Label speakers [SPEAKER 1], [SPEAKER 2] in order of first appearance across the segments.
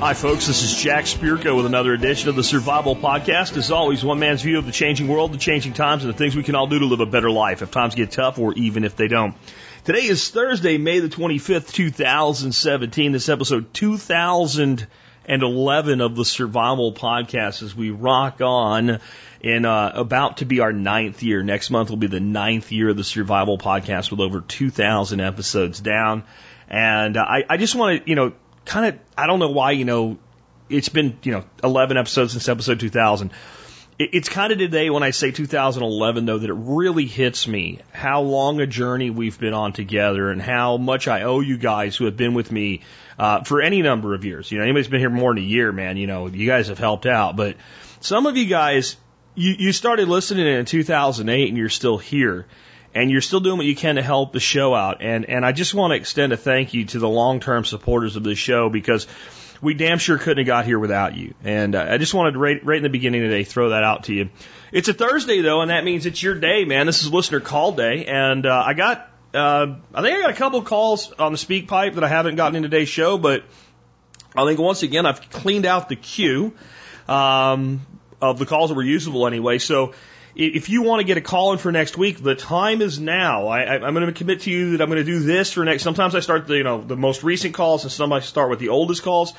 [SPEAKER 1] Hi, folks. This is Jack Spirko with another edition of the Survival Podcast. As always, one man's view of the changing world, the changing times, and the things we can all do to live a better life if times get tough or even if they don't. Today is Thursday, May the 25th, 2017. This episode 2011 of the Survival Podcast as we rock on in uh, about to be our ninth year. Next month will be the ninth year of the Survival Podcast with over 2,000 episodes down. And uh, I, I just want to, you know, kind of, I don't know why, you know, it's been, you know, 11 episodes since episode 2000. It, it's kind of today when I say 2011, though, that it really hits me how long a journey we've been on together and how much I owe you guys who have been with me uh, for any number of years. You know, anybody's been here more than a year, man, you know, you guys have helped out. But some of you guys, you, you started listening in 2008 and you're still here and you're still doing what you can to help the show out. And and I just want to extend a thank you to the long term supporters of this show because we damn sure couldn't have got here without you. And uh, I just wanted to right, right in the beginning today throw that out to you. It's a Thursday though, and that means it's your day, man. This is listener call day, and uh, I got uh, I think I got a couple calls on the SpeakPipe that I haven't gotten in today's show, but I think once again I've cleaned out the queue um, of the calls that were usable anyway. So if you want to get a call in for next week, the time is now. I, I'm going to commit to you that I'm going to do this for next. Sometimes I start the you know the most recent calls, and sometimes I start with the oldest calls.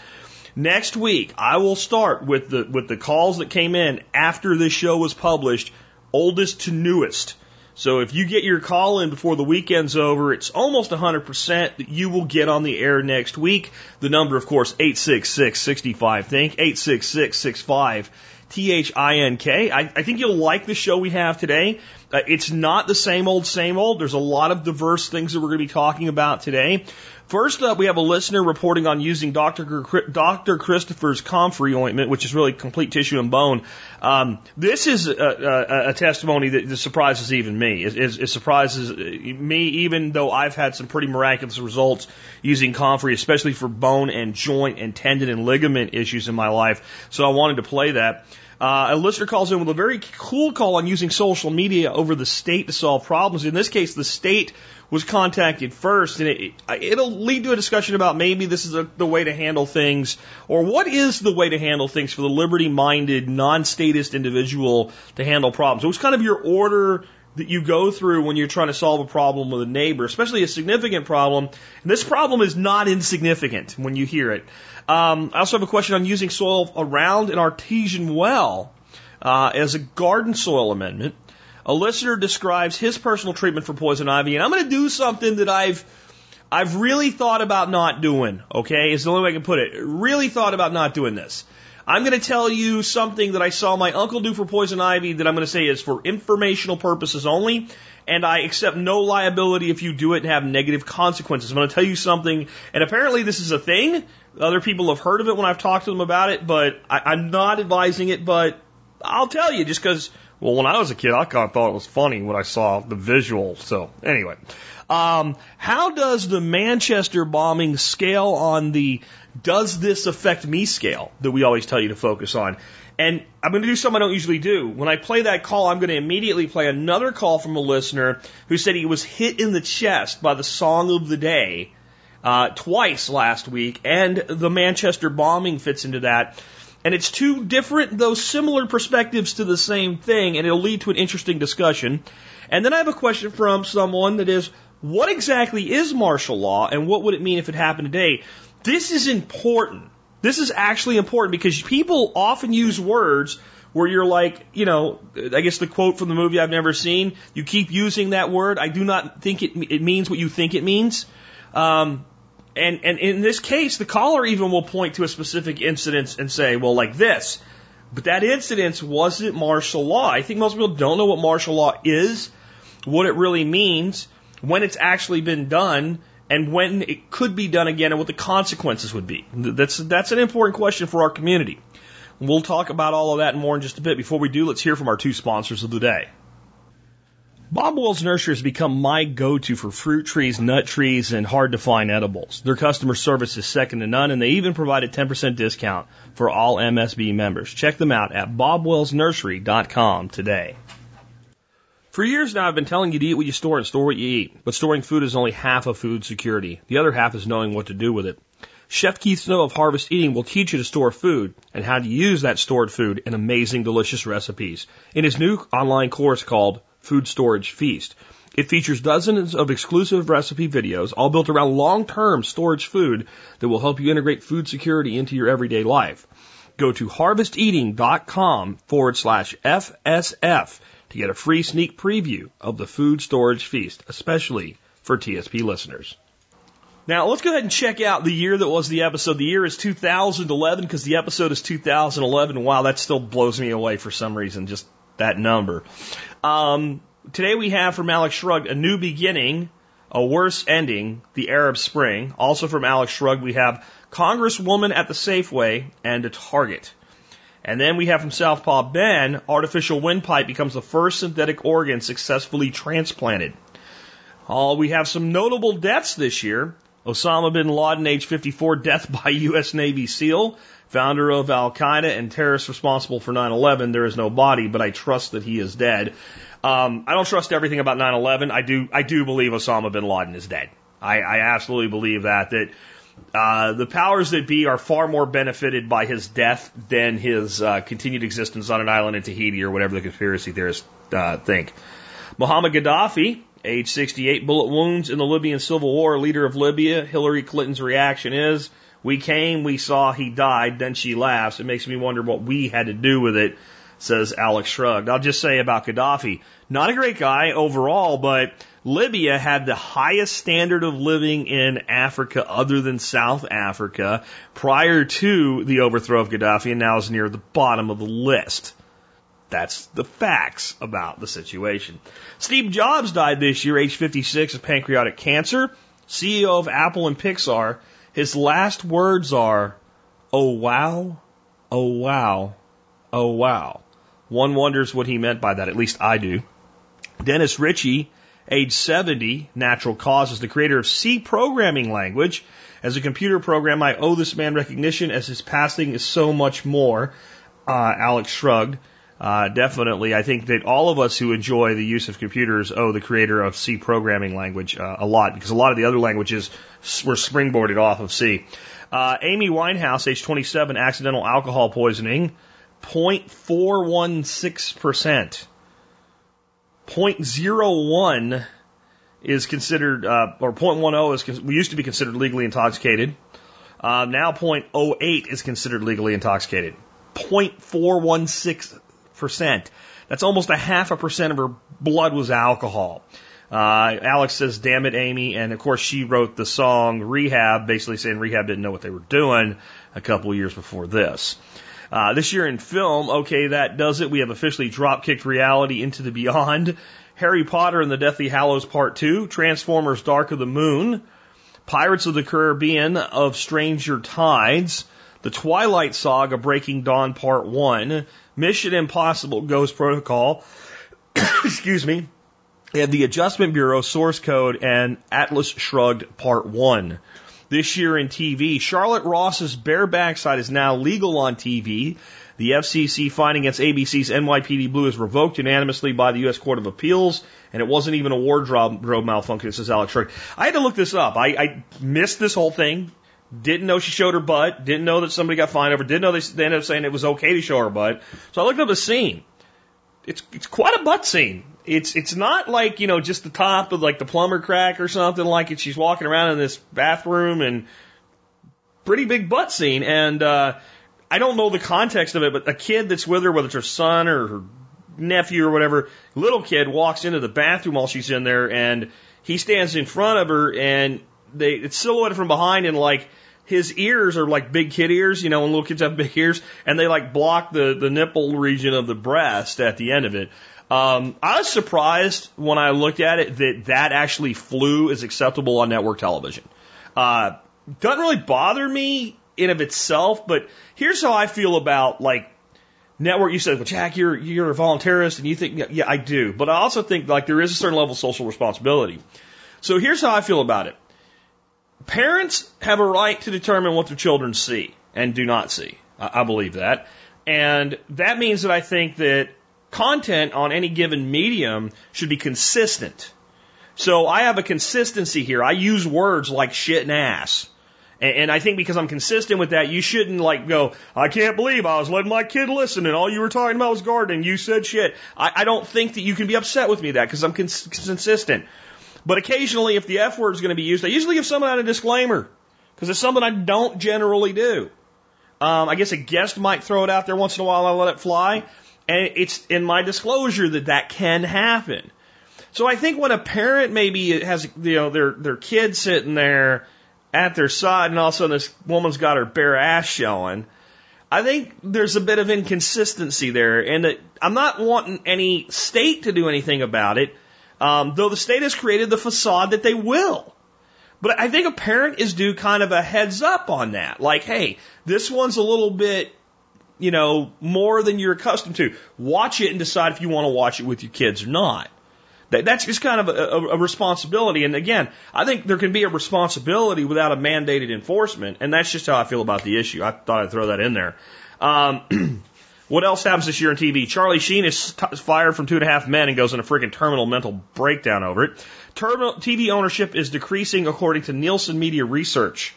[SPEAKER 1] Next week, I will start with the with the calls that came in after this show was published, oldest to newest. So if you get your call in before the weekend's over, it's almost 100% that you will get on the air next week. The number, of course, 866-65 think 866-65 T-H-I-N-K. I, I think you'll like the show we have today. Uh, it's not the same old, same old. There's a lot of diverse things that we're going to be talking about today. First up, we have a listener reporting on using Dr. Dr. Christopher's comfrey ointment, which is really complete tissue and bone. Um, this is a, a, a testimony that, that surprises even me. It, it, it surprises me, even though I've had some pretty miraculous results using comfrey, especially for bone and joint and tendon and ligament issues in my life. So I wanted to play that. Uh, a listener calls in with a very cool call on using social media over the state to solve problems. In this case, the state was contacted first, and it, it'll lead to a discussion about maybe this is a, the way to handle things, or what is the way to handle things for the liberty-minded, non-statist individual to handle problems. It was kind of your order that you go through when you're trying to solve a problem with a neighbor, especially a significant problem. And this problem is not insignificant when you hear it. Um, I also have a question on using soil around an artesian well uh, as a garden soil amendment. A listener describes his personal treatment for poison ivy, and I'm going to do something that I've I've really thought about not doing. Okay, is the only way I can put it. Really thought about not doing this. I'm going to tell you something that I saw my uncle do for poison ivy that I'm going to say is for informational purposes only, and I accept no liability if you do it and have negative consequences. I'm going to tell you something, and apparently this is a thing. Other people have heard of it when I've talked to them about it, but I, I'm not advising it, but I'll tell you just because, well, when I was a kid, I kind of thought it was funny when I saw the visual. So anyway, um, how does the Manchester bombing scale on the does this affect me scale that we always tell you to focus on? And I'm going to do something I don't usually do. When I play that call, I'm going to immediately play another call from a listener who said he was hit in the chest by the song of the day uh, twice last week, and the Manchester bombing fits into that. And it's two different, though similar perspectives to the same thing, and it'll lead to an interesting discussion. And then I have a question from someone that is, what exactly is martial law, and what would it mean if it happened today? This is important. This is actually important because people often use words where you're like, you know, I guess the quote from the movie I've never seen, you keep using that word. I do not think it, it means what you think it means. Um, and, and in this case, the caller even will point to a specific incident and say, well, like this. But that incident wasn't martial law. I think most people don't know what martial law is, what it really means, when it's actually been done, and when it could be done again, and what the consequences would be. That's, that's an important question for our community. We'll talk about all of that and more in just a bit. Before we do, let's hear from our two sponsors of the day. Bob Wells Nursery has become my go-to for fruit trees, nut trees, and hard to find edibles. Their customer service is second to none, and they even provide a 10% discount for all MSB members. Check them out at bobwellsnursery.com today. For years now, I've been telling you to eat what you store and store what you eat. But storing food is only half of food security. The other half is knowing what to do with it. Chef Keith Snow of Harvest Eating will teach you to store food and how to use that stored food in amazing, delicious recipes in his new online course called Food Storage Feast. It features dozens of exclusive recipe videos, all built around long-term storage food that will help you integrate food security into your everyday life. Go to harvesteating.com forward slash FSF to get a free sneak preview of the food storage feast, especially for TSP listeners. Now, let's go ahead and check out the year that was the episode. The year is 2011 because the episode is 2011. Wow, that still blows me away for some reason, just that number. Um, today we have from Alex Shrugged a new beginning, a worse ending, the Arab Spring. Also from Alex Shrugged we have Congresswoman at the Safeway and a Target. And then we have from Southpaw Ben, artificial windpipe becomes the first synthetic organ successfully transplanted. Uh, we have some notable deaths this year. Osama bin Laden, age 54, death by U.S. Navy SEAL, founder of Al Qaeda and terrorist responsible for 9/11. There is no body, but I trust that he is dead. Um, I don't trust everything about 9/11. I do. I do believe Osama bin Laden is dead. I, I absolutely believe that. That uh, the powers that be are far more benefited by his death than his uh, continued existence on an island in Tahiti or whatever the conspiracy theorists uh, think. Muhammad Gaddafi, age 68, bullet wounds in the Libyan civil war, leader of Libya. Hillary Clinton's reaction is, we came, we saw, he died, then she laughs. It makes me wonder what we had to do with it, says Alex Shrugged. I'll just say about Gaddafi, not a great guy overall, but Libya had the highest standard of living in Africa other than South Africa prior to the overthrow of Gaddafi and now is near the bottom of the list. That's the facts about the situation. Steve Jobs died this year, age 56, of pancreatic cancer. CEO of Apple and Pixar. His last words are, oh wow, oh wow, oh wow. One wonders what he meant by that, at least I do. Dennis Ritchie, age 70, natural causes, the creator of C programming language. As a computer program, I owe this man recognition as his passing is so much more. Uh, Alex shrugged. Uh, definitely, I think that all of us who enjoy the use of computers owe the creator of C programming language uh, a lot because a lot of the other languages were springboarded off of C. Uh, Amy Winehouse, age 27, accidental alcohol poisoning, 0.416%. 0.01 is considered, uh, or 0.10 is, we used to be considered legally intoxicated. Uh, now 0.08 is considered legally intoxicated. 0.416 percent. That's almost a half a percent of her blood was alcohol. Uh, Alex says, damn it, Amy. And of course, she wrote the song Rehab, basically saying Rehab didn't know what they were doing a couple years before this. Uh, this year in film, okay, that does it. We have officially drop kicked reality into the beyond. Harry Potter and the Deathly Hallows Part 2, Transformers Dark of the Moon, Pirates of the Caribbean of Stranger Tides, The Twilight Saga Breaking Dawn Part 1, Mission Impossible Ghost Protocol, excuse me, and the Adjustment Bureau Source Code and Atlas Shrugged Part 1. This year in TV, Charlotte Ross's bare backside is now legal on TV. The FCC fine against ABC's NYPD Blue is revoked unanimously by the U.S. Court of Appeals, and it wasn't even a wardrobe malfunction, says Alex Shrugged. I had to look this up. I, I missed this whole thing. Didn't know she showed her butt. Didn't know that somebody got fined over. Didn't know they, they ended up saying it was okay to show her butt. So I looked up the scene. It's it's quite a butt scene. It's it's not like you know just the top of like the plumber crack or something like it. She's walking around in this bathroom and pretty big butt scene. And uh, I don't know the context of it, but a kid that's with her, whether it's her son or her nephew or whatever, little kid walks into the bathroom while she's in there, and he stands in front of her, and they it's silhouetted from behind, and like his ears are like big kid ears, you know, when little kids have big ears, and they like block the, the nipple region of the breast at the end of it. Um, I was surprised when I looked at it that that actually flew as acceptable on network television. Uh, doesn't really bother me in of itself, but here's how I feel about like network, you said, well, Jack, you're, you're a voluntarist and you think, yeah, I do. But I also think like there is a certain level of social responsibility. So here's how I feel about it. Parents have a right to determine what their children see and do not see. I, I believe that. And that means that I think that content on any given medium should be consistent. So I have a consistency here. I use words like shit and ass. And, and I think because I'm consistent with that, you shouldn't like go, I can't believe I was letting my kid listen and all you were talking about was gardening. You said shit. I, I don't think that you can be upset with me that because I'm cons- consistent. But occasionally, if the F word is going to be used, I usually give someone out a disclaimer because it's something I don't generally do. Um, I guess a guest might throw it out there once in a while. I let it fly, and it's in my disclosure that that can happen. So I think when a parent maybe has you know their their kid sitting there at their side, and all of a sudden this woman's got her bare ass showing. I think there's a bit of inconsistency there, and I'm not wanting any state to do anything about it, um, though the state has created the facade that they will. But I think a parent is due kind of a heads up on that. Like, hey, this one's a little bit, you know, more than you're accustomed to. Watch it and decide if you want to watch it with your kids or not. That, that's just kind of a, a, a responsibility. And again, I think there can be a responsibility without a mandated enforcement. And that's just how I feel about the issue. I thought I'd throw that in there. Um, what else happens this year on TV? Charlie Sheen is t- fired from Two and a Half Men and goes in a freaking terminal mental breakdown over it. Terminal, TV ownership is decreasing according to Nielsen Media Research.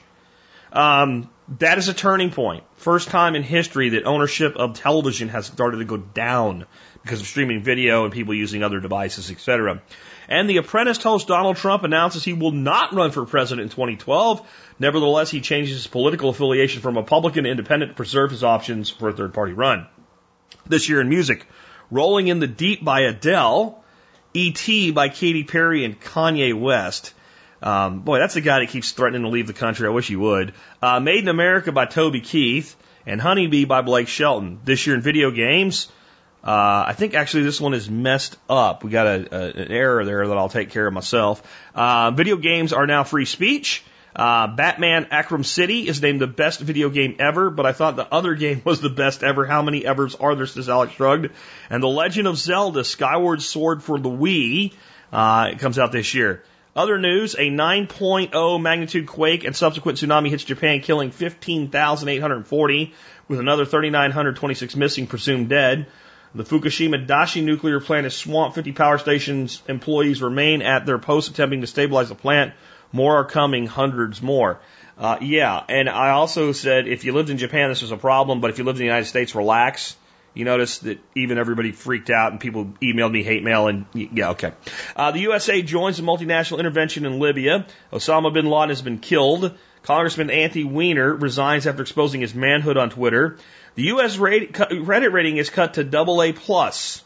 [SPEAKER 1] Um, that is a turning point. First time in history that ownership of television has started to go down because of streaming video and people using other devices, etc. And the Apprentice host Donald Trump announces he will not run for president in 2012. Nevertheless, he changes his political affiliation from Republican to Independent to preserve his options for a third party run. This year in music, Rolling in the Deep by Adele, E.T. by Katy Perry and Kanye West. Um, boy, that's the guy that keeps threatening to leave the country. I wish he would. Uh, Made in America by Toby Keith and Honeybee by Blake Shelton. This year in video games, uh, I think actually this one is messed up. We got a, a, an error there that I'll take care of myself. Uh, video games are now free speech. Uh, Batman Arkham City is named the best video game ever, but I thought the other game was the best ever. How many evers are there? Says Alex shrugged. And The Legend of Zelda Skyward Sword for the Wii uh, it comes out this year. Other news, a 9.0 magnitude quake and subsequent tsunami hits Japan, killing 15,840, with another 3,926 missing, presumed dead. The Fukushima Daiichi nuclear plant is swamped. 50 power stations employees remain at their posts attempting to stabilize the plant. More are coming, hundreds more. Uh, yeah, and I also said if you lived in Japan, this was a problem, but if you lived in the United States, relax. You notice that even everybody freaked out and people emailed me hate mail and yeah, okay. Uh, the USA joins the multinational intervention in Libya. Osama bin Laden has been killed. Congressman Anthony Weiner resigns after exposing his manhood on Twitter. The U.S. credit rating is cut to double A plus.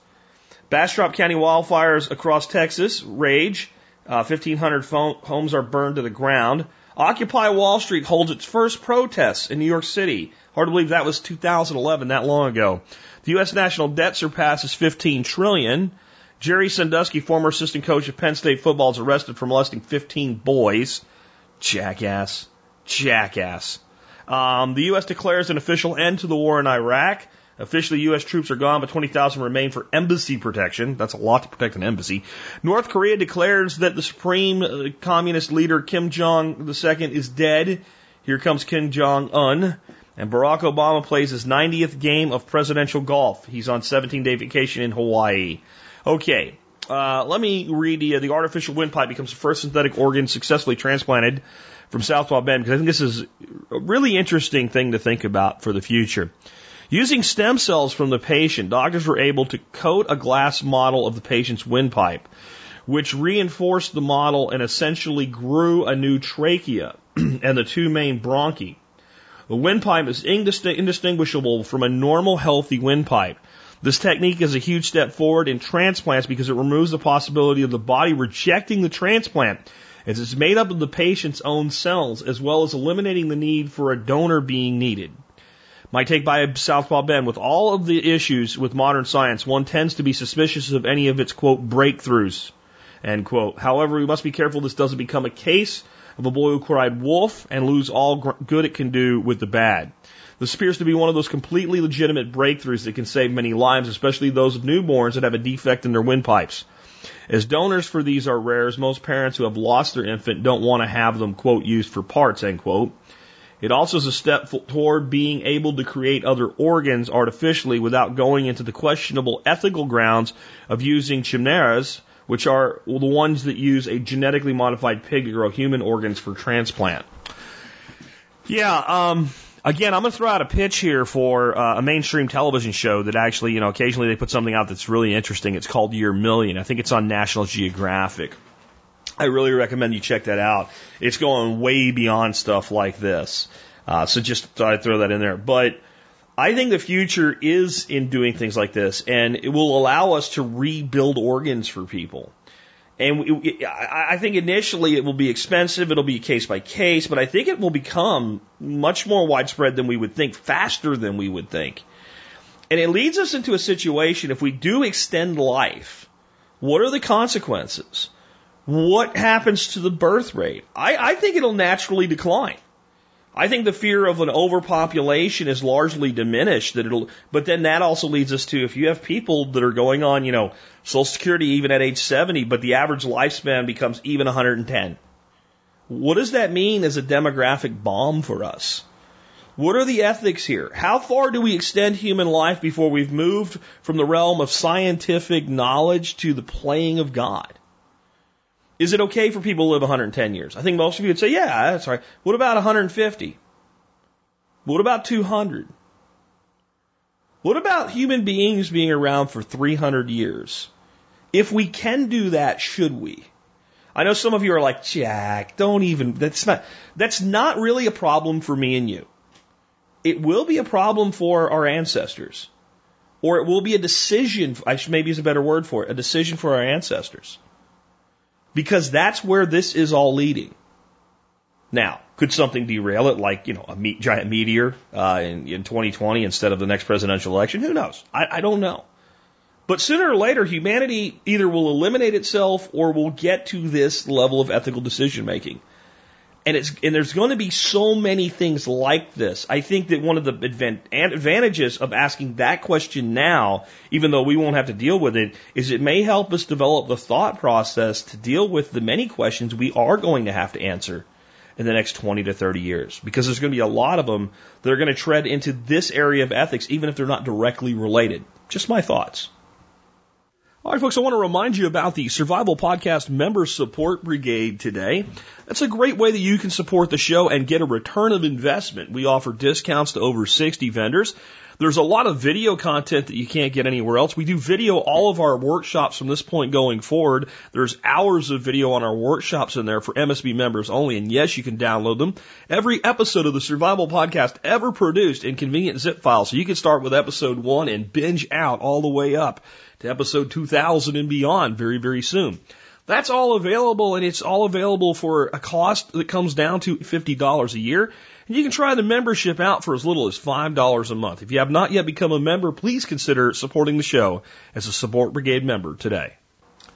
[SPEAKER 1] Bastrop County wildfires across Texas rage. Uh, 1,500 homes are burned to the ground. Occupy Wall Street holds its first protests in New York City. Hard to believe that was 2011, that long ago. The U.S. national debt surpasses 15 trillion. Jerry Sandusky, former assistant coach of Penn State football, is arrested for molesting 15 boys. Jackass. Jackass. Um, the U.S. declares an official end to the war in Iraq. Officially, U.S. troops are gone, but 20,000 remain for embassy protection. That's a lot to protect an embassy. North Korea declares that the supreme uh, communist leader Kim Jong Il is dead. Here comes Kim Jong Un. And Barack Obama plays his 90th game of presidential golf. He's on 17 day vacation in Hawaii. Okay. Uh, let me read you. The artificial windpipe becomes the first synthetic organ successfully transplanted from Southpaw Bend because I think this is a really interesting thing to think about for the future. Using stem cells from the patient, doctors were able to coat a glass model of the patient's windpipe, which reinforced the model and essentially grew a new trachea and the two main bronchi. The windpipe is indistinguishable from a normal healthy windpipe. This technique is a huge step forward in transplants because it removes the possibility of the body rejecting the transplant as it's made up of the patient's own cells, as well as eliminating the need for a donor being needed. My take by Southpaw Bend, with all of the issues with modern science, one tends to be suspicious of any of its, quote, breakthroughs, end quote. However, we must be careful this doesn't become a case of a boy who cried wolf and lose all good it can do with the bad. This appears to be one of those completely legitimate breakthroughs that can save many lives, especially those of newborns that have a defect in their windpipes. As donors for these are rare, as most parents who have lost their infant don't want to have them, quote, used for parts, end quote. It also is a step toward being able to create other organs artificially without going into the questionable ethical grounds of using chimeras, which are the ones that use a genetically modified pig to grow human organs for transplant. Yeah, um, again, I'm going to throw out a pitch here for uh, a mainstream television show that actually, you know, occasionally they put something out that's really interesting. It's called Year Million. I think it's on National Geographic. I really recommend you check that out. It's going way beyond stuff like this. Uh, so just thought I'd throw that in there. But I think the future is in doing things like this, and it will allow us to rebuild organs for people. And I think initially it will be expensive, it'll be case by case, but I think it will become much more widespread than we would think, faster than we would think. And it leads us into a situation if we do extend life, what are the consequences? What happens to the birth rate? I, I think it'll naturally decline. I think the fear of an overpopulation is largely diminished. That it'll, but then that also leads us to if you have people that are going on, you know, Social Security even at age 70, but the average lifespan becomes even 110. What does that mean as a demographic bomb for us? What are the ethics here? How far do we extend human life before we've moved from the realm of scientific knowledge to the playing of God? Is it okay for people to live 110 years? I think most of you would say, yeah, that's right. What about 150? What about 200? What about human beings being around for 300 years? If we can do that, should we? I know some of you are like, Jack, don't even, that's not, that's not really a problem for me and you. It will be a problem for our ancestors. Or it will be a decision, maybe is a better word for it, a decision for our ancestors because that's where this is all leading. Now, could something derail it, like you know a me- giant meteor uh, in, in 2020 instead of the next presidential election? Who knows? I, I don't know. But sooner or later, humanity either will eliminate itself or will get to this level of ethical decision making. And it's and there's going to be so many things like this. I think that one of the advantages of asking that question now, even though we won't have to deal with it, is it may help us develop the thought process to deal with the many questions we are going to have to answer in the next 20 to 30 years. Because there's going to be a lot of them that are going to tread into this area of ethics, even if they're not directly related. Just my thoughts. All right, folks, I want to remind you about the Survival Podcast Member Support Brigade today. That's a great way that you can support the show and get a return of investment. We offer discounts to over 60 vendors. There's a lot of video content that you can't get anywhere else. We do video all of our workshops from this point going forward. There's hours of video on our workshops in there for MSB members only. And yes, you can download them. Every episode of the Survival Podcast ever produced in convenient zip files. So you can start with episode one and binge out all the way up to episode 2000 and beyond very, very soon. That's all available and it's all available for a cost that comes down to $50 a year. And you can try the membership out for as little as $5 a month. If you have not yet become a member, please consider supporting the show as a Support Brigade member today.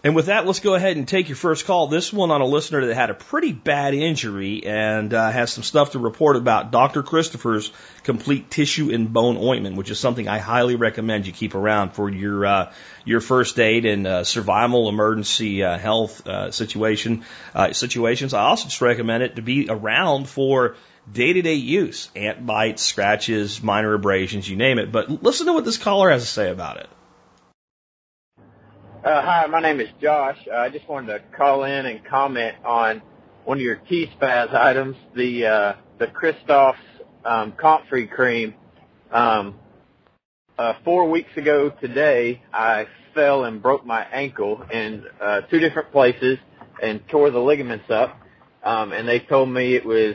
[SPEAKER 1] And with that, let's go ahead and take your first call. This one on a listener that had a pretty bad injury and uh, has some stuff to report about Dr. Christopher's complete tissue and bone ointment, which is something I highly recommend you keep around for your uh, your first aid and uh, survival emergency uh, health uh, situation uh, situations. I also just recommend it to be around for day to day use, ant bites, scratches, minor abrasions, you name it. But listen to what this caller has to say about it.
[SPEAKER 2] Uh, hi, my name is Josh. Uh, I just wanted to call in and comment on one of your key spaz items, the uh, the Christoph's um, Comfrey cream. Um, uh, four weeks ago today, I fell and broke my ankle in uh, two different places and tore the ligaments up. Um, and they told me it was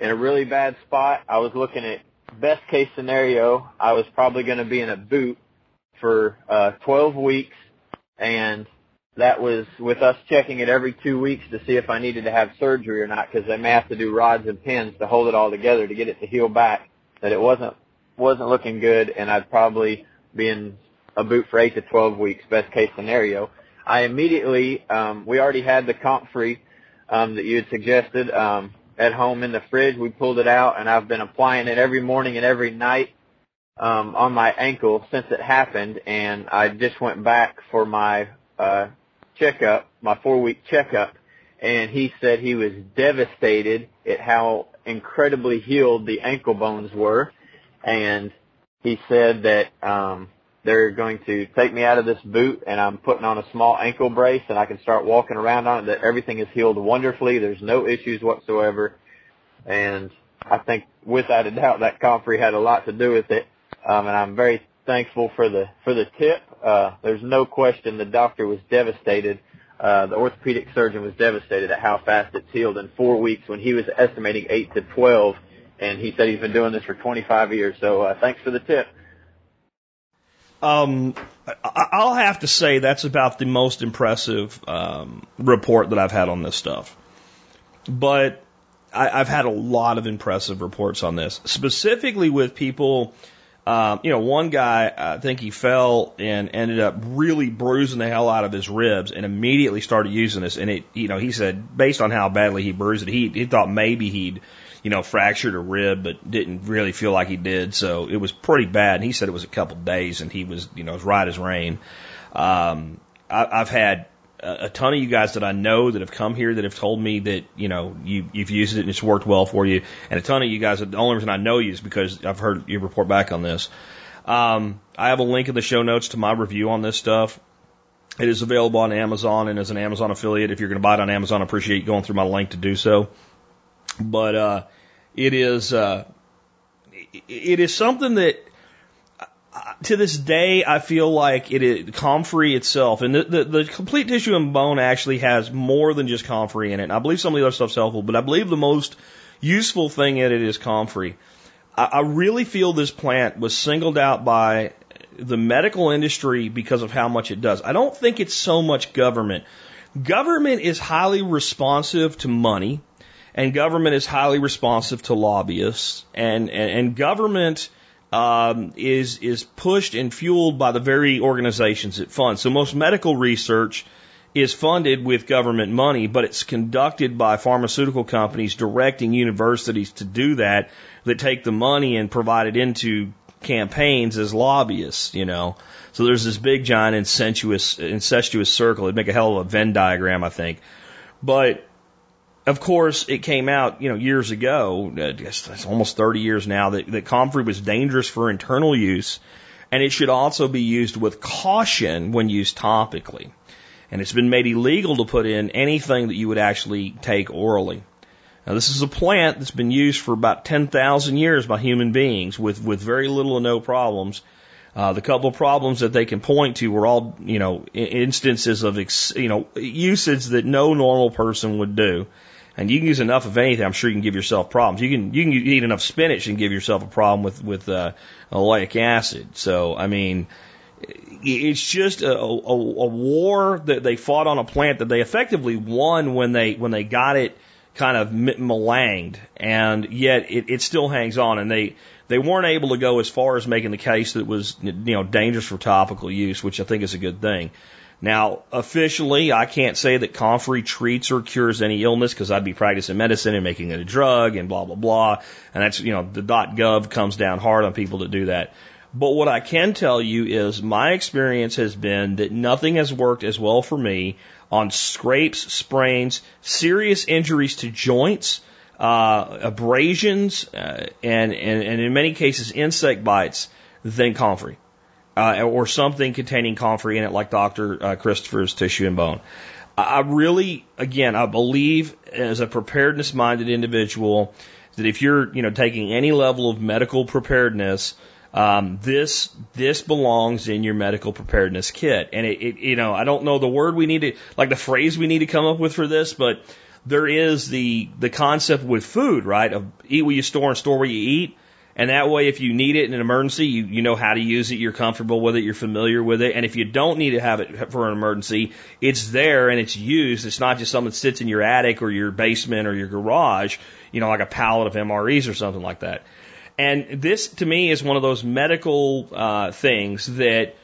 [SPEAKER 2] in a really bad spot. I was looking at best case scenario. I was probably going to be in a boot for uh, 12 weeks and that was with us checking it every two weeks to see if I needed to have surgery or not because they may have to do rods and pins to hold it all together to get it to heal back. That it wasn't wasn't looking good, and I'd probably be in a boot for eight to twelve weeks, best case scenario. I immediately um, we already had the Comfrey um, that you had suggested, um, at home in the fridge. We pulled it out, and I've been applying it every morning and every night um, on my ankle since it happened. And I just went back for my uh, checkup, my four week checkup, and he said he was devastated at how incredibly healed the ankle bones were, and he said that um, they're going to take me out of this boot and I'm putting on a small ankle brace and I can start walking around on it. That everything is healed wonderfully. There's no issues whatsoever, and I think without a doubt that Comfrey had a lot to do with it. Um, and I'm very thankful for the for the tip. Uh, there's no question the doctor was devastated. Uh, the orthopedic surgeon was devastated at how fast it's healed in four weeks when he was estimating eight to twelve, and he said he's been doing this for 25 years. So uh, thanks for the tip.
[SPEAKER 1] Um, I'll have to say that's about the most impressive um, report that I've had on this stuff. But I, I've had a lot of impressive reports on this, specifically with people um, you know, one guy, I think he fell and ended up really bruising the hell out of his ribs and immediately started using this. And it, you know, he said based on how badly he bruised it, he, he thought maybe he'd, you know, fractured a rib, but didn't really feel like he did. So it was pretty bad. And he said it was a couple of days and he was, you know, as right as rain. Um, I, I've had a ton of you guys that I know that have come here that have told me that you know you, you've used it and it's worked well for you, and a ton of you guys. The only reason I know you is because I've heard you report back on this. Um, I have a link in the show notes to my review on this stuff. It is available on Amazon and as an Amazon affiliate. If you're going to buy it on Amazon, I appreciate you going through my link to do so. But uh, it is uh, it is something that to this day, I feel like it is comfrey itself, and the, the, the complete tissue and bone actually has more than just comfrey in it. And I believe some of the other stuff's helpful, but I believe the most useful thing in it is comfrey. I, I really feel this plant was singled out by the medical industry because of how much it does. I don't think it's so much government. Government is highly responsive to money, and government is highly responsive to lobbyists, and, and, and government um, is is pushed and fueled by the very organizations it funds. So most medical research is funded with government money, but it's conducted by pharmaceutical companies directing universities to do that. That take the money and provide it into campaigns as lobbyists, you know. So there's this big giant incestuous incestuous circle. It'd make a hell of a Venn diagram, I think. But of course, it came out, you know, years ago, guess it's almost 30 years now, that, that comfrey was dangerous for internal use, and it should also be used with caution when used topically. And it's been made illegal to put in anything that you would actually take orally. Now, this is a plant that's been used for about 10,000 years by human beings with, with very little or no problems. Uh, the couple of problems that they can point to were all, you know, instances of, ex, you know, usage that no normal person would do. And you can use enough of anything, I'm sure you can give yourself problems. You can you can eat enough spinach and give yourself a problem with with uh, oleic acid. So I mean, it's just a, a, a war that they fought on a plant that they effectively won when they when they got it kind of maligned, and yet it, it still hangs on. And they they weren't able to go as far as making the case that was you know dangerous for topical use, which I think is a good thing. Now, officially, I can't say that comfrey treats or cures any illness because I'd be practicing medicine and making it a drug and blah, blah, blah. And that's, you know, the dot .gov comes down hard on people to do that. But what I can tell you is my experience has been that nothing has worked as well for me on scrapes, sprains, serious injuries to joints, uh, abrasions, uh, and, and, and in many cases insect bites than comfrey uh, or something containing comfrey in it, like Dr. Uh, Christopher's tissue and bone. I really, again, I believe as a preparedness minded individual that if you're, you know, taking any level of medical preparedness, um, this this belongs in your medical preparedness kit. And it, it, you know, I don't know the word we need to, like the phrase we need to come up with for this, but there is the the concept with food, right? Of eat what you store and store what you eat. And that way, if you need it in an emergency, you, you know how to use it, you're comfortable with it, you're familiar with it. And if you don't need to have it for an emergency, it's there and it's used. It's not just something that sits in your attic or your basement or your garage, you know, like a pallet of MREs or something like that. And this, to me, is one of those medical uh, things that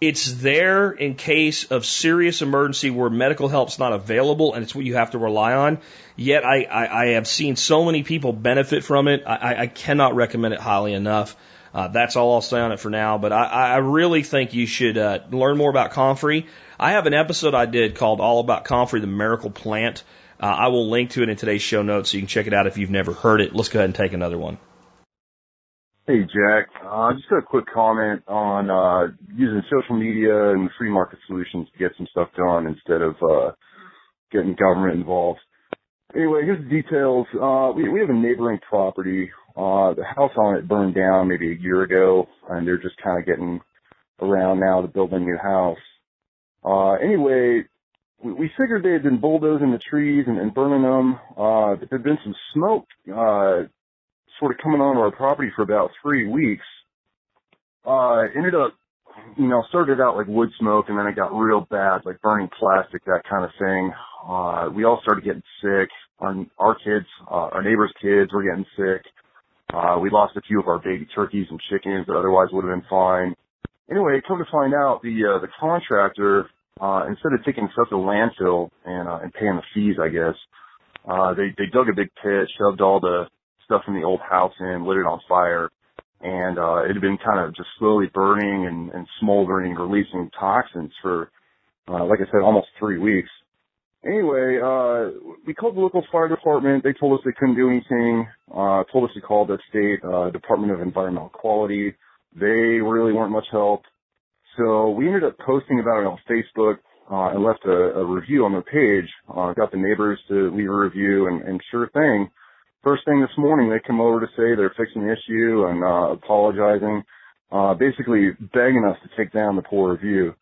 [SPEAKER 1] It's there in case of serious emergency where medical help's not available and it's what you have to rely on. Yet I, I, I have seen so many people benefit from it. I, I cannot recommend it highly enough. Uh, that's all I'll say on it for now. But I, I really think you should uh, learn more about Comfrey. I have an episode I did called All About Comfrey, the Miracle Plant. Uh, I will link to it in today's show notes so you can check it out if you've never heard it. Let's go ahead and take another one.
[SPEAKER 3] Hey, Jack. Uh, just got a quick comment on uh, using social media and free market solutions to get some stuff done instead of uh, getting government involved. Anyway, here's the details. Uh, we, we have a neighboring property. Uh, the house on it burned down maybe a year ago, and they're just kind of getting around now to build a new house. Uh, anyway, we, we figured they had been bulldozing the trees and, and burning them. Uh, there'd been some smoke, uh, sort of coming onto our property for about three weeks. Uh, ended up, you know, started out like wood smoke and then it got real bad, like burning plastic, that kind of thing. Uh, we all started getting sick. Our, our kids, uh, our neighbors' kids were getting sick. Uh, we lost a few of our baby turkeys and chickens that otherwise would have been fine. Anyway, come to find out, the, uh, the contractor, uh, instead of taking stuff to landfill and, uh, and paying the fees, I guess, uh, they, they dug a big pit, shoved all the, stuff from the old house in, lit it on fire, and uh, it had been kind of just slowly burning and, and smoldering, releasing toxins for, uh, like I said, almost three weeks. Anyway, uh, we called the local fire department. They told us they couldn't do anything. Uh, told us to call the state uh, Department of Environmental Quality. They really weren't much help. So we ended up posting about it on Facebook uh, and left a, a review on their page. Uh, got the neighbors to leave a review, and, and sure thing, first thing this morning they come over to say they're fixing the issue and uh, apologizing, uh, basically begging us to take down the poor review.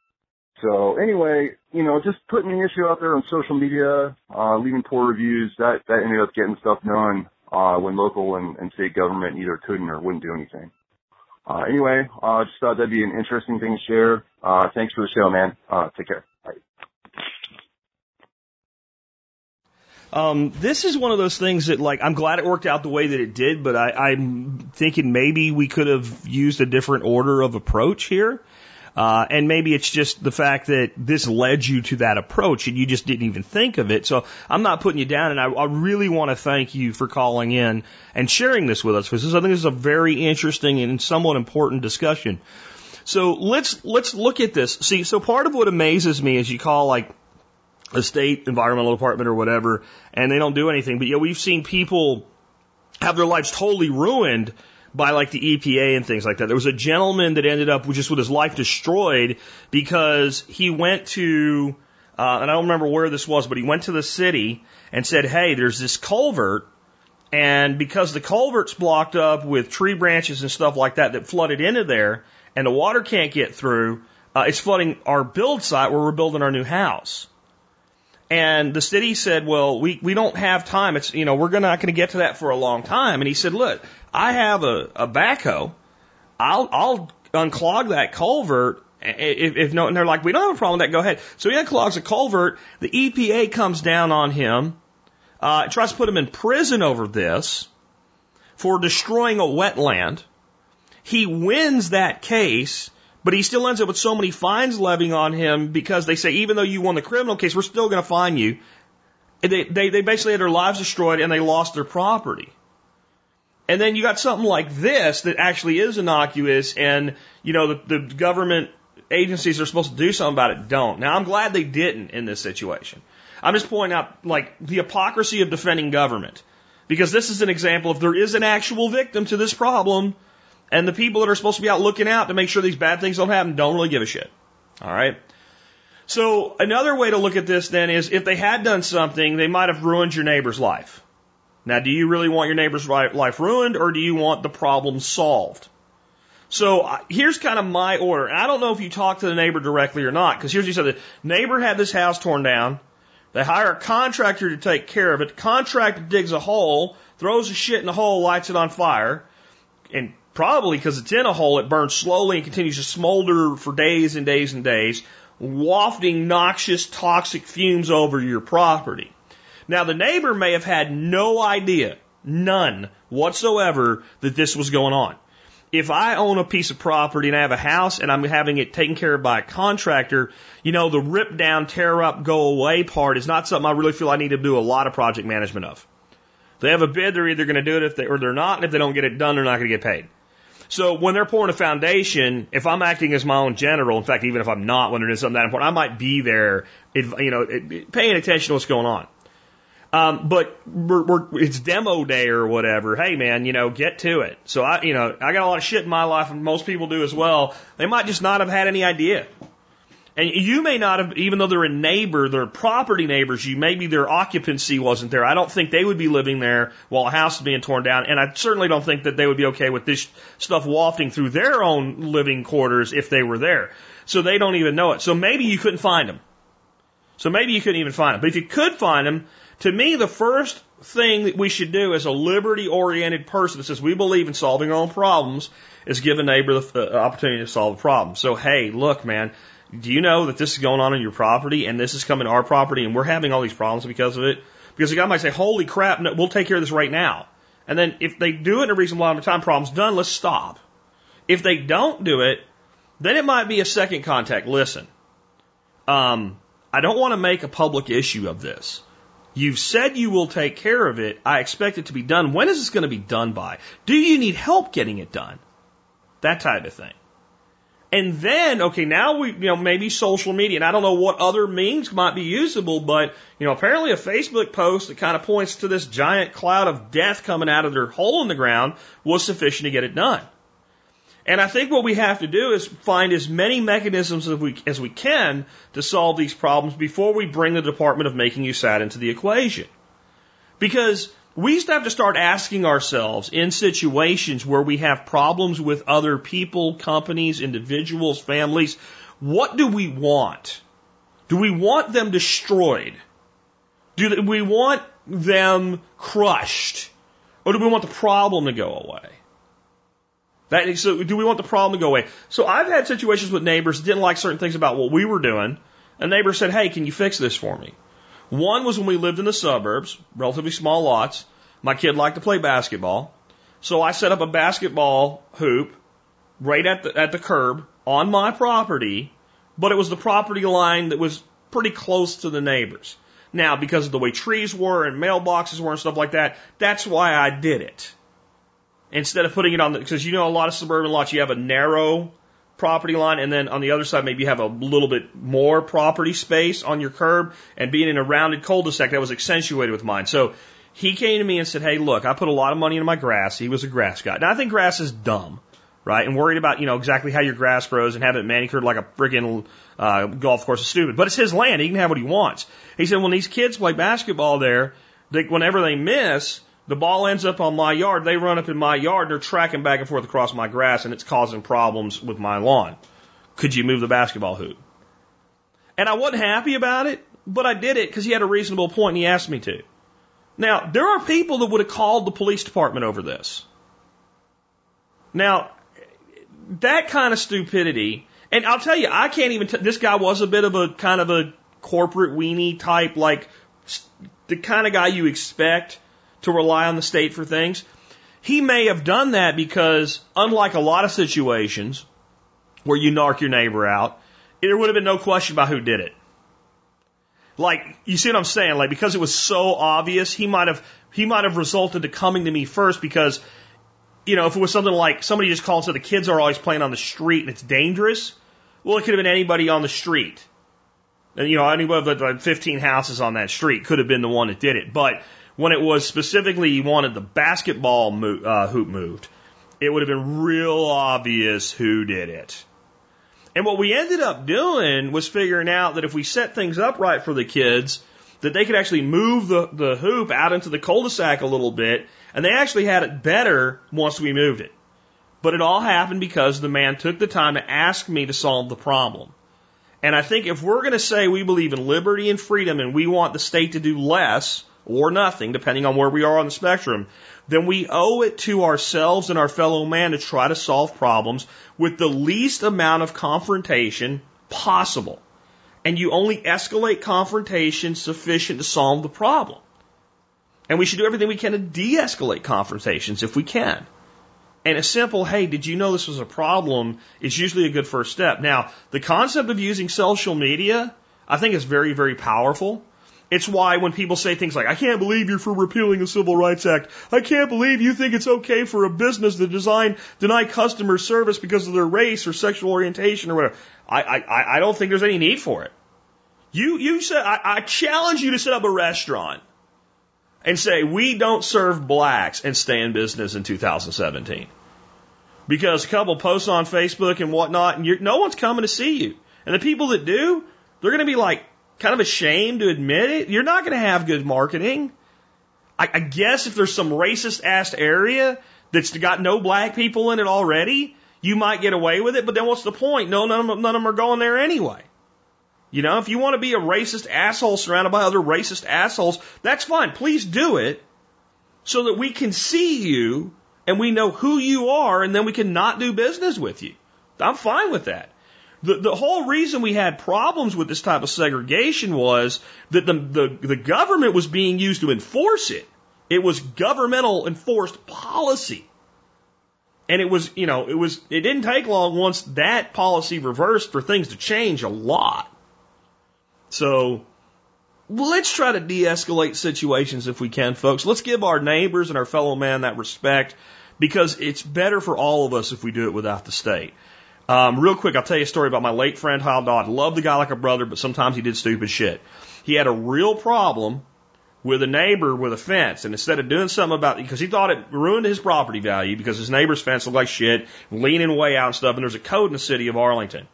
[SPEAKER 3] So anyway, you know, just putting the issue out there on social media, uh, leaving poor reviews, that, that ended up getting stuff done, uh, when local and, and state government either couldn't or wouldn't do anything. Uh, anyway, uh, just thought that'd be an interesting thing to share. Uh, thanks for the show, man. Uh, take care. Bye.
[SPEAKER 1] Um, this is one of those things that, like, I'm glad it worked out the way that it did, but I, I'm thinking maybe we could have used a different order of approach here. Uh, and maybe it's just the fact that this led you to that approach and you just didn't even think of it. So I'm not putting you down, and I, I really want to thank you for calling in and sharing this with us because I think this is a very interesting and somewhat important discussion. So let's let's look at this. See, so part of what amazes me is you call like a state environmental department or whatever, and they don't do anything. But yeah, we've seen people have their lives totally ruined by like the EPA and things like that. There was a gentleman that ended up just with his life destroyed because he went to, uh, and I don't remember where this was, but he went to the city and said, "Hey, there's this culvert." And because the culvert's blocked up with tree branches and stuff like that that flooded into there, and the water can't get through, uh, it's flooding our build site where we're building our new house. And the city said, well, we, we don't have time. It's, you know, we're not going to get to that for a long time. And he said, look, I have a, a backhoe. I'll, I'll unclog that culvert. If, if no, and they're like, we don't have a problem with that. Go ahead. So he unclogs a culvert. The EPA comes down on him, uh, tries to put him in prison over this for destroying a wetland. He wins that case but he still ends up with so many fines levying on him because they say, even though you won the criminal case, we're still going to fine you. They, they, they basically had their lives destroyed and they lost their property. And then you got something like this that actually is innocuous and, you know, the, the government agencies are supposed to do something about it don't. Now I'm glad they didn't in this situation. I'm just pointing out like the hypocrisy of defending government. Because this is an example if there is an actual victim to this problem, and the people that are supposed to be out looking out to make sure these bad things don't happen don't really give a shit. All right. So another way to look at this then is if they had done something, they might have ruined your neighbor's life. Now, do you really want your neighbor's life ruined or do you want the problem solved? So here's kind of my order. And I don't know if you talked to the neighbor directly or not, because here's what you said. The neighbor had this house torn down. They hire a contractor to take care of it. The contractor digs a hole, throws the shit in the hole, lights it on fire, and Probably because it's in a hole, it burns slowly and continues to smolder for days and days and days, wafting noxious, toxic fumes over your property. Now, the neighbor may have had no idea, none whatsoever, that this was going on. if I own a piece of property and I have a house and I'm having it taken care of by a contractor, you know, the rip down, tear up, go away part is not something I really feel I need to do a lot of project management of. If they have a bid, they're either going to do it if they, or they're not. And if they don't get it done, they're not going to get paid. So when they're pouring a foundation, if I'm acting as my own general, in fact, even if I'm not, when it is something that important, I might be there, you know, paying attention to what's going on. Um, but we're, we're, it's demo day or whatever. Hey man, you know, get to it. So I, you know, I got a lot of shit in my life and most people do as well. They might just not have had any idea. And you may not have, even though they're a neighbor, they're property neighbors, you maybe their occupancy wasn't there. I don't think they would be living there while a house is being torn down. And I certainly don't think that they would be okay with this stuff wafting through their own living quarters if they were there. So they don't even know it. So maybe you couldn't find them. So maybe you couldn't even find them. But if you could find them, to me, the first thing that we should do as a liberty oriented person that says we believe in solving our own problems is give a neighbor the uh, opportunity to solve a problem. So, hey, look, man, do you know that this is going on in your property and this is coming to our property and we're having all these problems because of it? Because the guy might say, holy crap, no, we'll take care of this right now. And then if they do it in a reasonable amount of time, problem's done, let's stop. If they don't do it, then it might be a second contact. Listen, um, I don't want to make a public issue of this. You've said you will take care of it. I expect it to be done. When is this going to be done by? Do you need help getting it done? That type of thing. And then, okay, now we, you know, maybe social media, and I don't know what other means might be usable, but, you know, apparently a Facebook post that kind of points to this giant cloud of death coming out of their hole in the ground was sufficient to get it done. And I think what we have to do is find as many mechanisms as we, as we can to solve these problems before we bring the Department of Making You Sad into the equation. Because we used to have to start asking ourselves in situations where we have problems with other people, companies, individuals, families, what do we want? Do we want them destroyed? Do we want them crushed? Or do we want the problem to go away? That, so do we want the problem to go away? So I've had situations with neighbors that didn't like certain things about what we were doing. A neighbor said, Hey, can you fix this for me? One was when we lived in the suburbs, relatively small lots. My kid liked to play basketball. So I set up a basketball hoop right at the, at the curb on my property, but it was the property line that was pretty close to the neighbors. Now, because of the way trees were and mailboxes were and stuff like that, that's why I did it instead of putting it on the, because you know a lot of suburban lots, you have a narrow property line and then on the other side maybe you have a little bit more property space on your curb and being in a rounded cul-de-sac that was accentuated with mine. So he came to me and said, Hey, look, I put a lot of money into my grass. He was a grass guy. Now I think grass is dumb, right? And worried about, you know, exactly how your grass grows and have it manicured like a friggin' uh, golf course is stupid. But it's his land. He can have what he wants. He said, when these kids play basketball there, they, whenever they miss, the ball ends up on my yard. They run up in my yard. And they're tracking back and forth across my grass, and it's causing problems with my lawn. Could you move the basketball hoop? And I wasn't happy about it, but I did it because he had a reasonable point and he asked me to. Now, there are people that would have called the police department over this. Now, that kind of stupidity, and I'll tell you, I can't even, t- this guy was a bit of a kind of a corporate weenie type, like the kind of guy you expect to rely on the state for things. He may have done that because, unlike a lot of situations where you narc your neighbor out, there would have been no question about who did it. Like, you see what I'm saying? Like, because it was so obvious, he might have, he might have resulted to coming to me first because, you know, if it was something like somebody just called and said the kids are always playing on the street and it's dangerous, well, it could have been anybody on the street. And, you know, anybody of the 15 houses on that street could have been the one that did it. But when it was specifically he wanted the basketball mo- uh, hoop moved, it would have been real obvious who did it. And what we ended up doing was figuring out that if we set things up right for the kids, that they could actually move the, the hoop out into the cul-de-sac a little bit, and they actually had it better once we moved it. But it all happened because the man took the time to ask me to solve the problem. And I think if we're going to say we believe in liberty and freedom and we want the state to do less, or nothing, depending on where we are on the spectrum, then we owe it to ourselves and our fellow man to try to solve problems with the least amount of confrontation possible. And you only escalate confrontation sufficient to solve the problem. And we should do everything we can to de escalate confrontations if we can. And a simple, hey, did you know this was a problem is usually a good first step. Now, the concept of using social media, I think is very, very powerful. It's why when people say things like, I can't believe you're for repealing the Civil Rights Act. I can't believe you think it's okay for a business to design, deny customer service because of their race or sexual orientation or whatever. I, I, I don't think there's any need for it. You, you said, I, I challenge you to set up a restaurant and say, we don't serve blacks and stay in business in 2017. Because a couple posts on Facebook and whatnot, and no one's coming to see you. And the people that do, they're going to be like kind of ashamed to admit it. You're not going to have good marketing. I, I guess if there's some racist ass area that's got no black people in it already, you might get away with it. But then what's the point? No, none of none of them are going there anyway. You know, if you want to be a racist asshole surrounded by other racist assholes, that's fine. Please do it so that we can see you and we know who you are and then we can not do business with you. I'm fine with that. The, the whole reason we had problems with this type of segregation was that the, the, the government was being used to enforce it. It was governmental enforced policy. And it was, you know, it was, it didn't take long once that policy reversed for things to change a lot. So let's try to de-escalate situations if we can, folks. Let's give our neighbors and our fellow man that respect because it's better for all of us if we do it without the state. Um, real quick, I'll tell you a story about my late friend Hal Dodd. Loved the guy like a brother, but sometimes he did stupid shit. He had a real problem with a neighbor with a fence, and instead of doing something about it, because he thought it ruined his property value because his neighbor's fence looked like shit, leaning way out and stuff, and there's a code in the city of Arlington.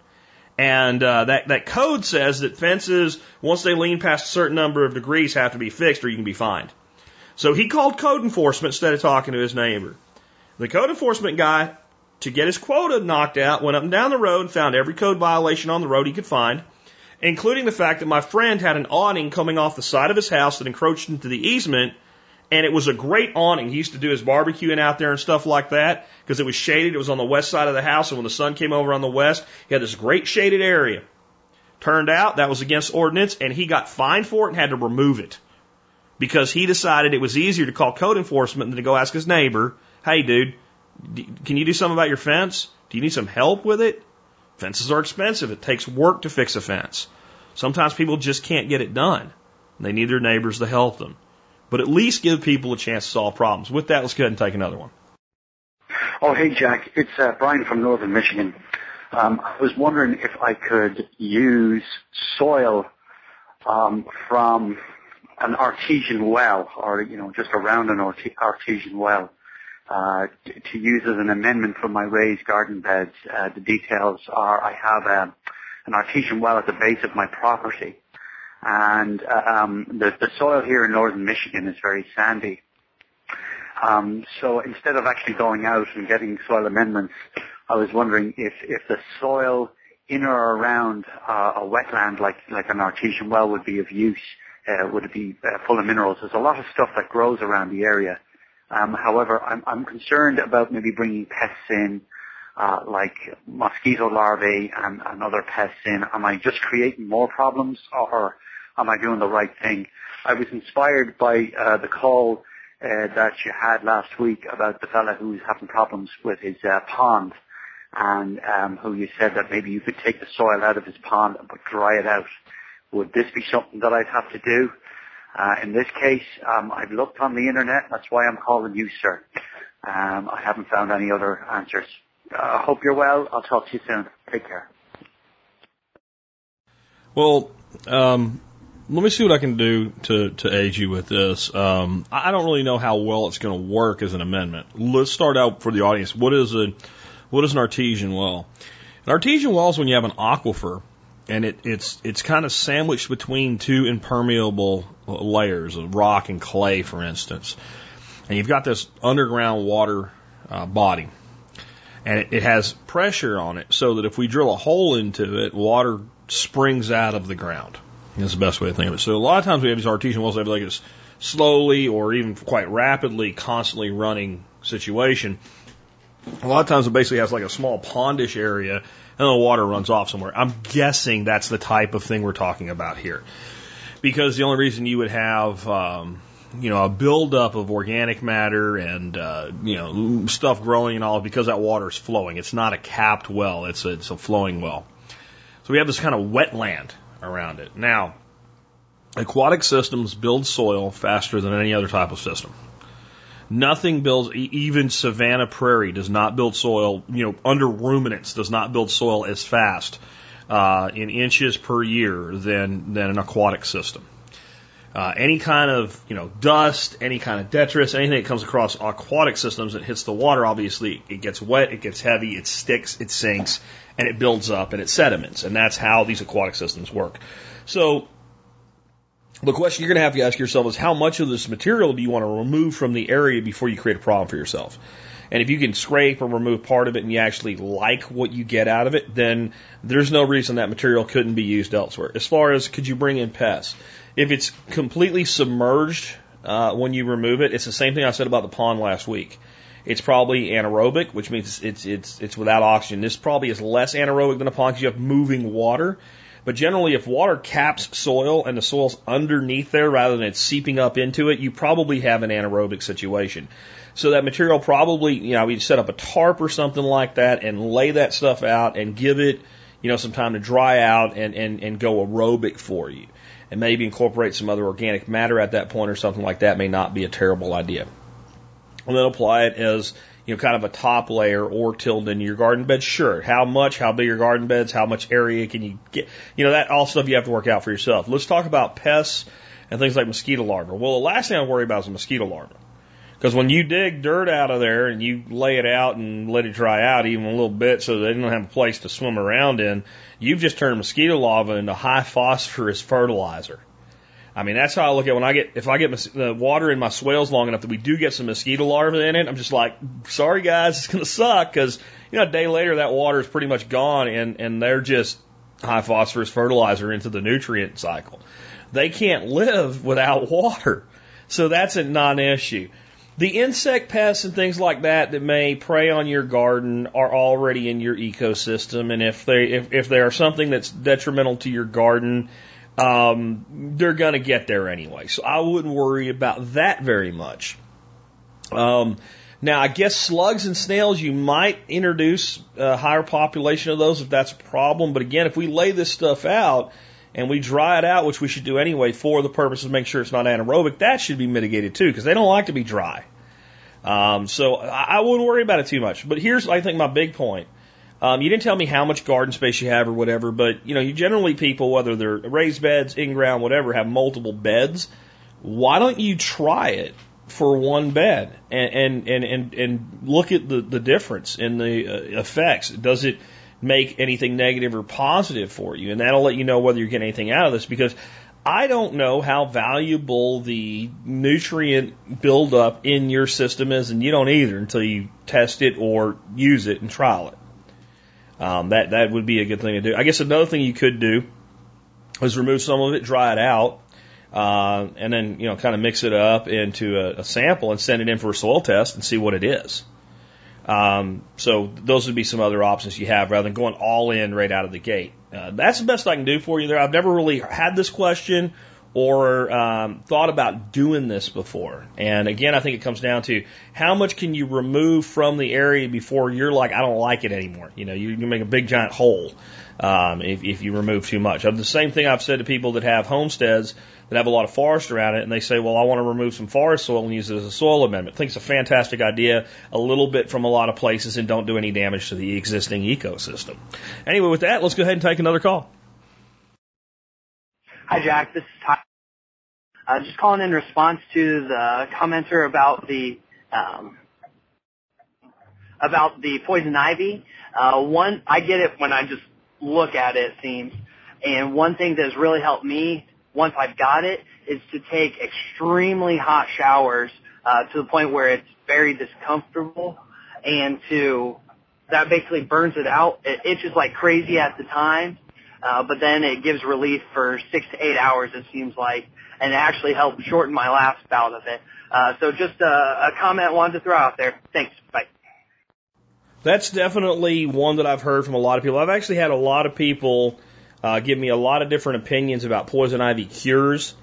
[SPEAKER 1] And uh, that that code says that fences, once they lean past a certain number of degrees, have to be fixed or you can be fined. So he called code enforcement instead of talking to his neighbor. The code enforcement guy, to get his quota knocked out, went up and down the road and found every code violation on the road he could find, including the fact that my friend had an awning coming off the side of his house that encroached into the easement and it was a great awning. He used to do his barbecuing out there and stuff like that because it was shaded. It was on the west side of the house, and when the sun came over on the west, he had this great shaded area. Turned out that was against ordinance, and he got fined for it and had to remove it because he decided it was easier to call code enforcement than to go ask his neighbor, "Hey, dude, can you do something about your fence? Do you need some help with it?" Fences are expensive. It takes work to fix a fence. Sometimes people just can't get it done. They need their neighbors to help them but at least give people a chance to solve problems. With that, let's go ahead and take another one.
[SPEAKER 4] Oh, hey, Jack. It's uh, Brian from Northern Michigan. Um, I was wondering if I could use soil um, from an artesian well, or you know, just around an artesian well, uh, to, use as an amendment for my raised garden beds. Uh, the details are: I have a, um, an artesian well at the base of my property, and uh, um, the, the soil here in northern Michigan is very sandy. Um, so instead of actually going out and getting soil amendments, I was wondering if, if the soil in or around uh, a wetland like, like an artesian well would be of use. Uh, would it be uh, full of minerals? There's a lot of stuff that grows around the area. Um, however, I'm, I'm concerned about maybe bringing pests in, uh, like mosquito larvae and, and other pests in. Am I just creating more problems, or am I doing the right thing? I was inspired by uh, the call uh, that you had last week about the fella who's having problems with his uh, pond and um, who you said that maybe you could take the soil out of his pond but dry it out. Would this be something that I'd have to do? Uh, in this case, um, I've looked on the internet. That's why I'm calling you, sir. Um, I haven't found any other answers. I uh, hope you're well. I'll talk to you soon. Take care.
[SPEAKER 1] Well, um, let me see what I can do to, to aid you with this. Um, I don't really know how well it's going to work as an amendment. Let's start out for the audience. What is a what is an artesian well? An artesian well is when you have an aquifer and it, it's it's kind of sandwiched between two impermeable layers of rock and clay, for instance, and you've got this underground water uh, body, and it, it has pressure on it so that if we drill a hole into it, water springs out of the ground. That's the best way to think of it. So a lot of times we have these artesian wells, they have like this slowly or even quite rapidly, constantly running situation. A lot of times it basically has like a small pondish area and the water runs off somewhere. I'm guessing that's the type of thing we're talking about here. Because the only reason you would have um, you know, a buildup of organic matter and, uh, you know, stuff growing and all because that water is flowing. It's not a capped well. It's a, it's a flowing well. So we have this kind of wetland around it. Now, aquatic systems build soil faster than any other type of system. Nothing builds, even savanna prairie does not build soil, you know, under ruminants does not build soil as fast uh, in inches per year than, than an aquatic system. Uh, any kind of you know dust, any kind of detritus, anything that comes across aquatic systems that hits the water, obviously it gets wet, it gets heavy, it sticks, it sinks, and it builds up and it sediments, and that's how these aquatic systems work. So the question you're going to have to ask yourself is how much of this material do you want to remove from the area before you create a problem for yourself? And if you can scrape or remove part of it and you actually like what you get out of it, then there's no reason that material couldn't be used elsewhere. As far as could you bring in pests? If it's completely submerged uh, when you remove it, it's the same thing I said about the pond last week. It's probably anaerobic, which means it's it's it's without oxygen. This probably is less anaerobic than a pond because you have moving water. But generally, if water caps soil and the soil's underneath there rather than it's seeping up into it, you probably have an anaerobic situation. So that material probably, you know, we set up a tarp or something like that and lay that stuff out and give it, you know, some time to dry out and, and, and go aerobic for you and maybe incorporate some other organic matter at that point or something like that may not be a terrible idea. And then apply it as, you know, kind of a top layer or tilled into your garden bed. Sure. How much, how big your garden beds, how much area can you get? You know, that all stuff you have to work out for yourself. Let's talk about pests and things like mosquito larvae. Well, the last thing I worry about is a mosquito larva. Because when you dig dirt out of there and you lay it out and let it dry out even a little bit so they don't have a place to swim around in, you've just turned mosquito larva into high phosphorus fertilizer. I mean, that's how I look at when I get, if I get the water in my swales long enough that we do get some mosquito larvae in it, I'm just like, sorry guys, it's to suck because, you know, a day later that water is pretty much gone and, and they're just high phosphorus fertilizer into the nutrient cycle. They can't live without water. So that's a non-issue. The insect pests and things like that that may prey on your garden are already in your ecosystem, and if they if, if they are something that's detrimental to your garden, um, they're going to get there anyway. So I wouldn't worry about that very much. Um, now, I guess slugs and snails, you might introduce a higher population of those if that's a problem. But again, if we lay this stuff out and we dry it out, which we should do anyway for the purpose of making sure it's not anaerobic, that should be mitigated too, because they don't like to be dry. Um, so I, I wouldn't worry about it too much. But here's, I think, my big point. Um, you didn't tell me how much garden space you have or whatever, but you know, you generally people, whether they're raised beds, in ground, whatever, have multiple beds. Why don't you try it for one bed and and and and, and look at the the difference in the uh, effects? Does it make anything negative or positive for you. And that'll let you know whether you're getting anything out of this because I don't know how valuable the nutrient buildup in your system is, and you don't either until you test it or use it and trial it. Um, that that would be a good thing to do. I guess another thing you could do is remove some of it, dry it out, uh, and then you know kind of mix it up into a, a sample and send it in for a soil test and see what it is. Um, so those would be some other options you have rather than going all in right out of the gate. Uh, that's the best I can do for you there. I've never really had this question or um, thought about doing this before. And again, I think it comes down to how much can you remove from the area before you're like, I don't like it anymore. You know, you can make a big giant hole um, if, if you remove too much. The same thing I've said to people that have homesteads that have a lot of forest around it, and they say, well, I want to remove some forest soil and use it as a soil amendment. I think it's a fantastic idea, a little bit from a lot of places, and don't do any damage to the existing ecosystem. Anyway, with that, let's go ahead and take another call.
[SPEAKER 5] Hi, Jack. This is Ty. Uh, just calling in response to the commenter about the um, about the poison ivy. Uh, one, I get it when I just look at it. It seems, and one thing that has really helped me once I've got it is to take extremely hot showers uh, to the point where it's very discomfortable and to that basically burns it out. It itches like crazy at the time, uh, but then it gives relief for six to eight hours it seems like, and it actually helped shorten my last bout of it. Uh, so just a, a comment I wanted to throw out there. Thanks. Bye.
[SPEAKER 1] That's definitely one that I've heard from a lot of people. I've actually had a lot of people uh, give me a lot of different opinions about poison ivy cures.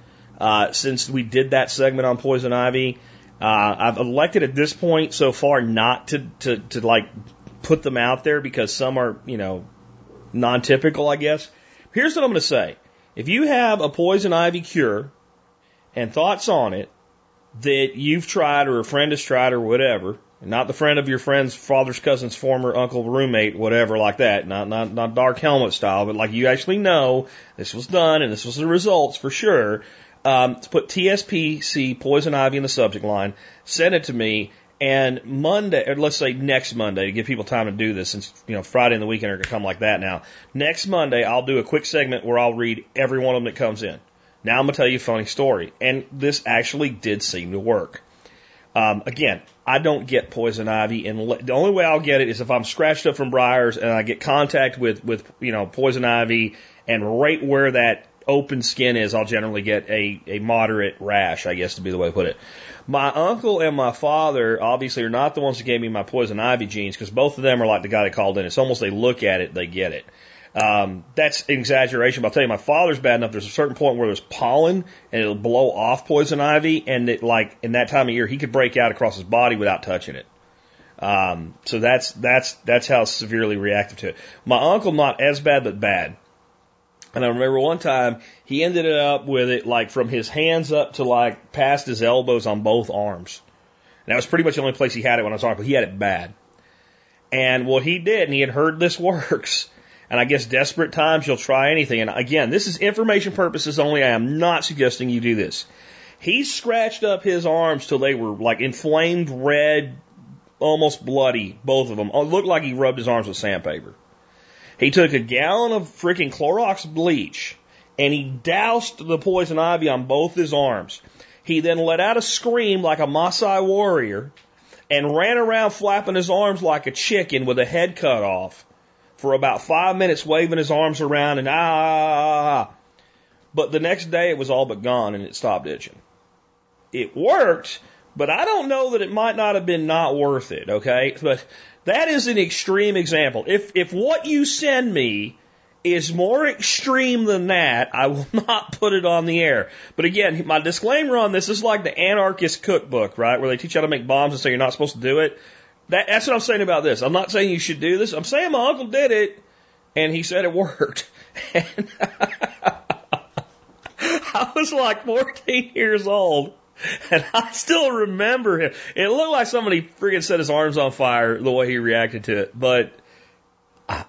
[SPEAKER 1] uh, since we did that segment on poison ivy. Uh, I've elected at this point so far not to, to, to like put them out there because some are, you know, non-typical, I guess. Here's what I'm going to say. If you have a poison ivy cure and thoughts on it that you've tried or a friend has tried or whatever, not the friend of your friend's father's cousin's former uncle, roommate, whatever like that, not, not, not dark helmet style, but like you actually know this was done and this was the results for sure. Um, put TSPC poison ivy in the subject line, send it to me, and Monday, or let's say next Monday, to give people time to do this, since you know Friday and the weekend are going to come like that now. Next Monday, I'll do a quick segment where I'll read every one of them that comes in. Now I'm going to tell you a funny story, and this actually did seem to work. Um, again, I don't get poison ivy, and the only way I'll get it is if I'm scratched up from briars and I get contact with with you know poison ivy, and right where that open skin is, I'll generally get a a moderate rash, I guess to be the way to put it. My uncle and my father obviously are not the ones that gave me my poison ivy genes because both of them are like the guy that called in. It's almost they look at it, they get it. Um, that's an exaggeration, but I'll tell you, my father's bad enough. There's a certain point where there's pollen and it'll blow off poison ivy, and it like in that time of year he could break out across his body without touching it. Um, so that's that's that's how severely reactive to it. My uncle not as bad, but bad. And I remember one time he ended up with it like from his hands up to like past his elbows on both arms. And that was pretty much the only place he had it when I was talking. He had it bad. And what he did, and he had heard this works. And I guess desperate times you'll try anything. And again, this is information purposes only. I am not suggesting you do this. He scratched up his arms till they were like inflamed red, almost bloody, both of them. Oh, it looked like he rubbed his arms with sandpaper. He took a gallon of freaking Clorox bleach and he doused the poison ivy on both his arms. He then let out a scream like a Maasai warrior and ran around flapping his arms like a chicken with a head cut off for about five minutes, waving his arms around and ah, ah, ah. But the next day it was all but gone and it stopped itching. It worked, but I don't know that it might not have been not worth it, okay? But that is an extreme example. If, if what you send me is more extreme than that, I will not put it on the air. But again, my disclaimer on this is like the anarchist cookbook, right? Where they teach you how to make bombs and say you're not supposed to do it. That, that's what I'm saying about this. I'm not saying you should do this. I'm saying my uncle did it and he said it worked. And I was like 14 years old And I still remember him. It looked like somebody freaking set his arms on fire the way he reacted to it. But I,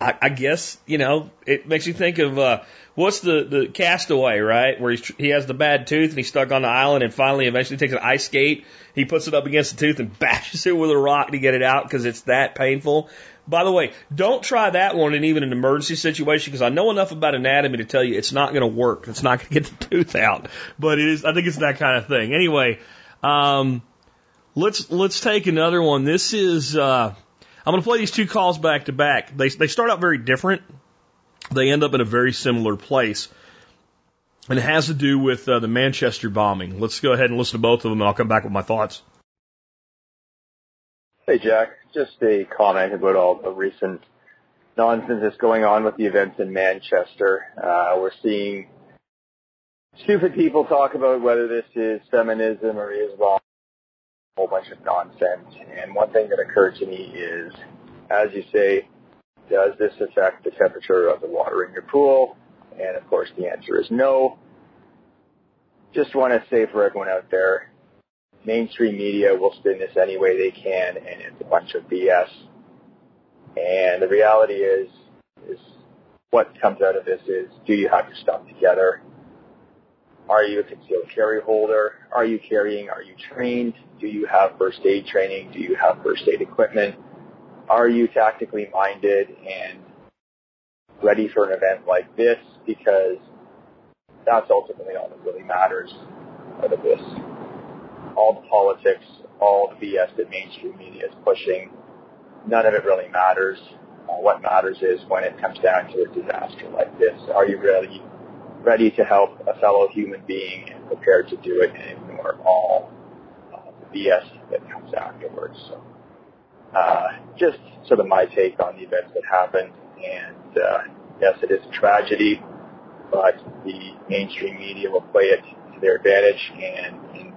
[SPEAKER 1] I, I guess, you know, it makes you think of, uh, what's the, the castaway, right? Where he's, he has the bad tooth and he's stuck on the island and finally eventually takes an ice skate. He puts it up against the tooth and bashes it with a rock to get it out because it's that painful. By the way, don't try that one in even an emergency situation because I know enough about anatomy to tell you it's not going to work. It's not going to get the tooth out. But it is. I think it's that kind of thing. Anyway, um, let's let's take another one. This is. Uh, I'm going to play these two calls back to back. They they start out very different. They end up in a very similar place. And it has to do with uh, the Manchester bombing. Let's go ahead and listen to both of them, and I'll come back with my thoughts.
[SPEAKER 6] Hey, Jack. Just a comment about all the recent nonsense that's going on with the events in Manchester. Uh, we're seeing stupid people talk about whether this is feminism or Islam, a whole bunch of nonsense. And one thing that occurred to me is, as you say, does this affect the temperature of the water in your pool? And of course the answer is no. Just want to say for everyone out there, mainstream media will spin this any way they can, and it's a bunch of BS. And the reality is, is what comes out of this is, do you have your stuff together? Are you a concealed carry holder? Are you carrying? Are you trained? Do you have first aid training? Do you have first aid equipment? Are you tactically minded and ready for an event like this? Because that's ultimately all that really matters out of this all the politics, all the BS that mainstream media is pushing, none of it really matters. Uh, what matters is when it comes down to a disaster like this, are you really ready to help a fellow human being and prepared to do it and ignore all uh, the BS that comes afterwards? So, uh, just sort of my take on the events that happened. And uh, yes, it is a tragedy, but the mainstream media will play it to their advantage. And, and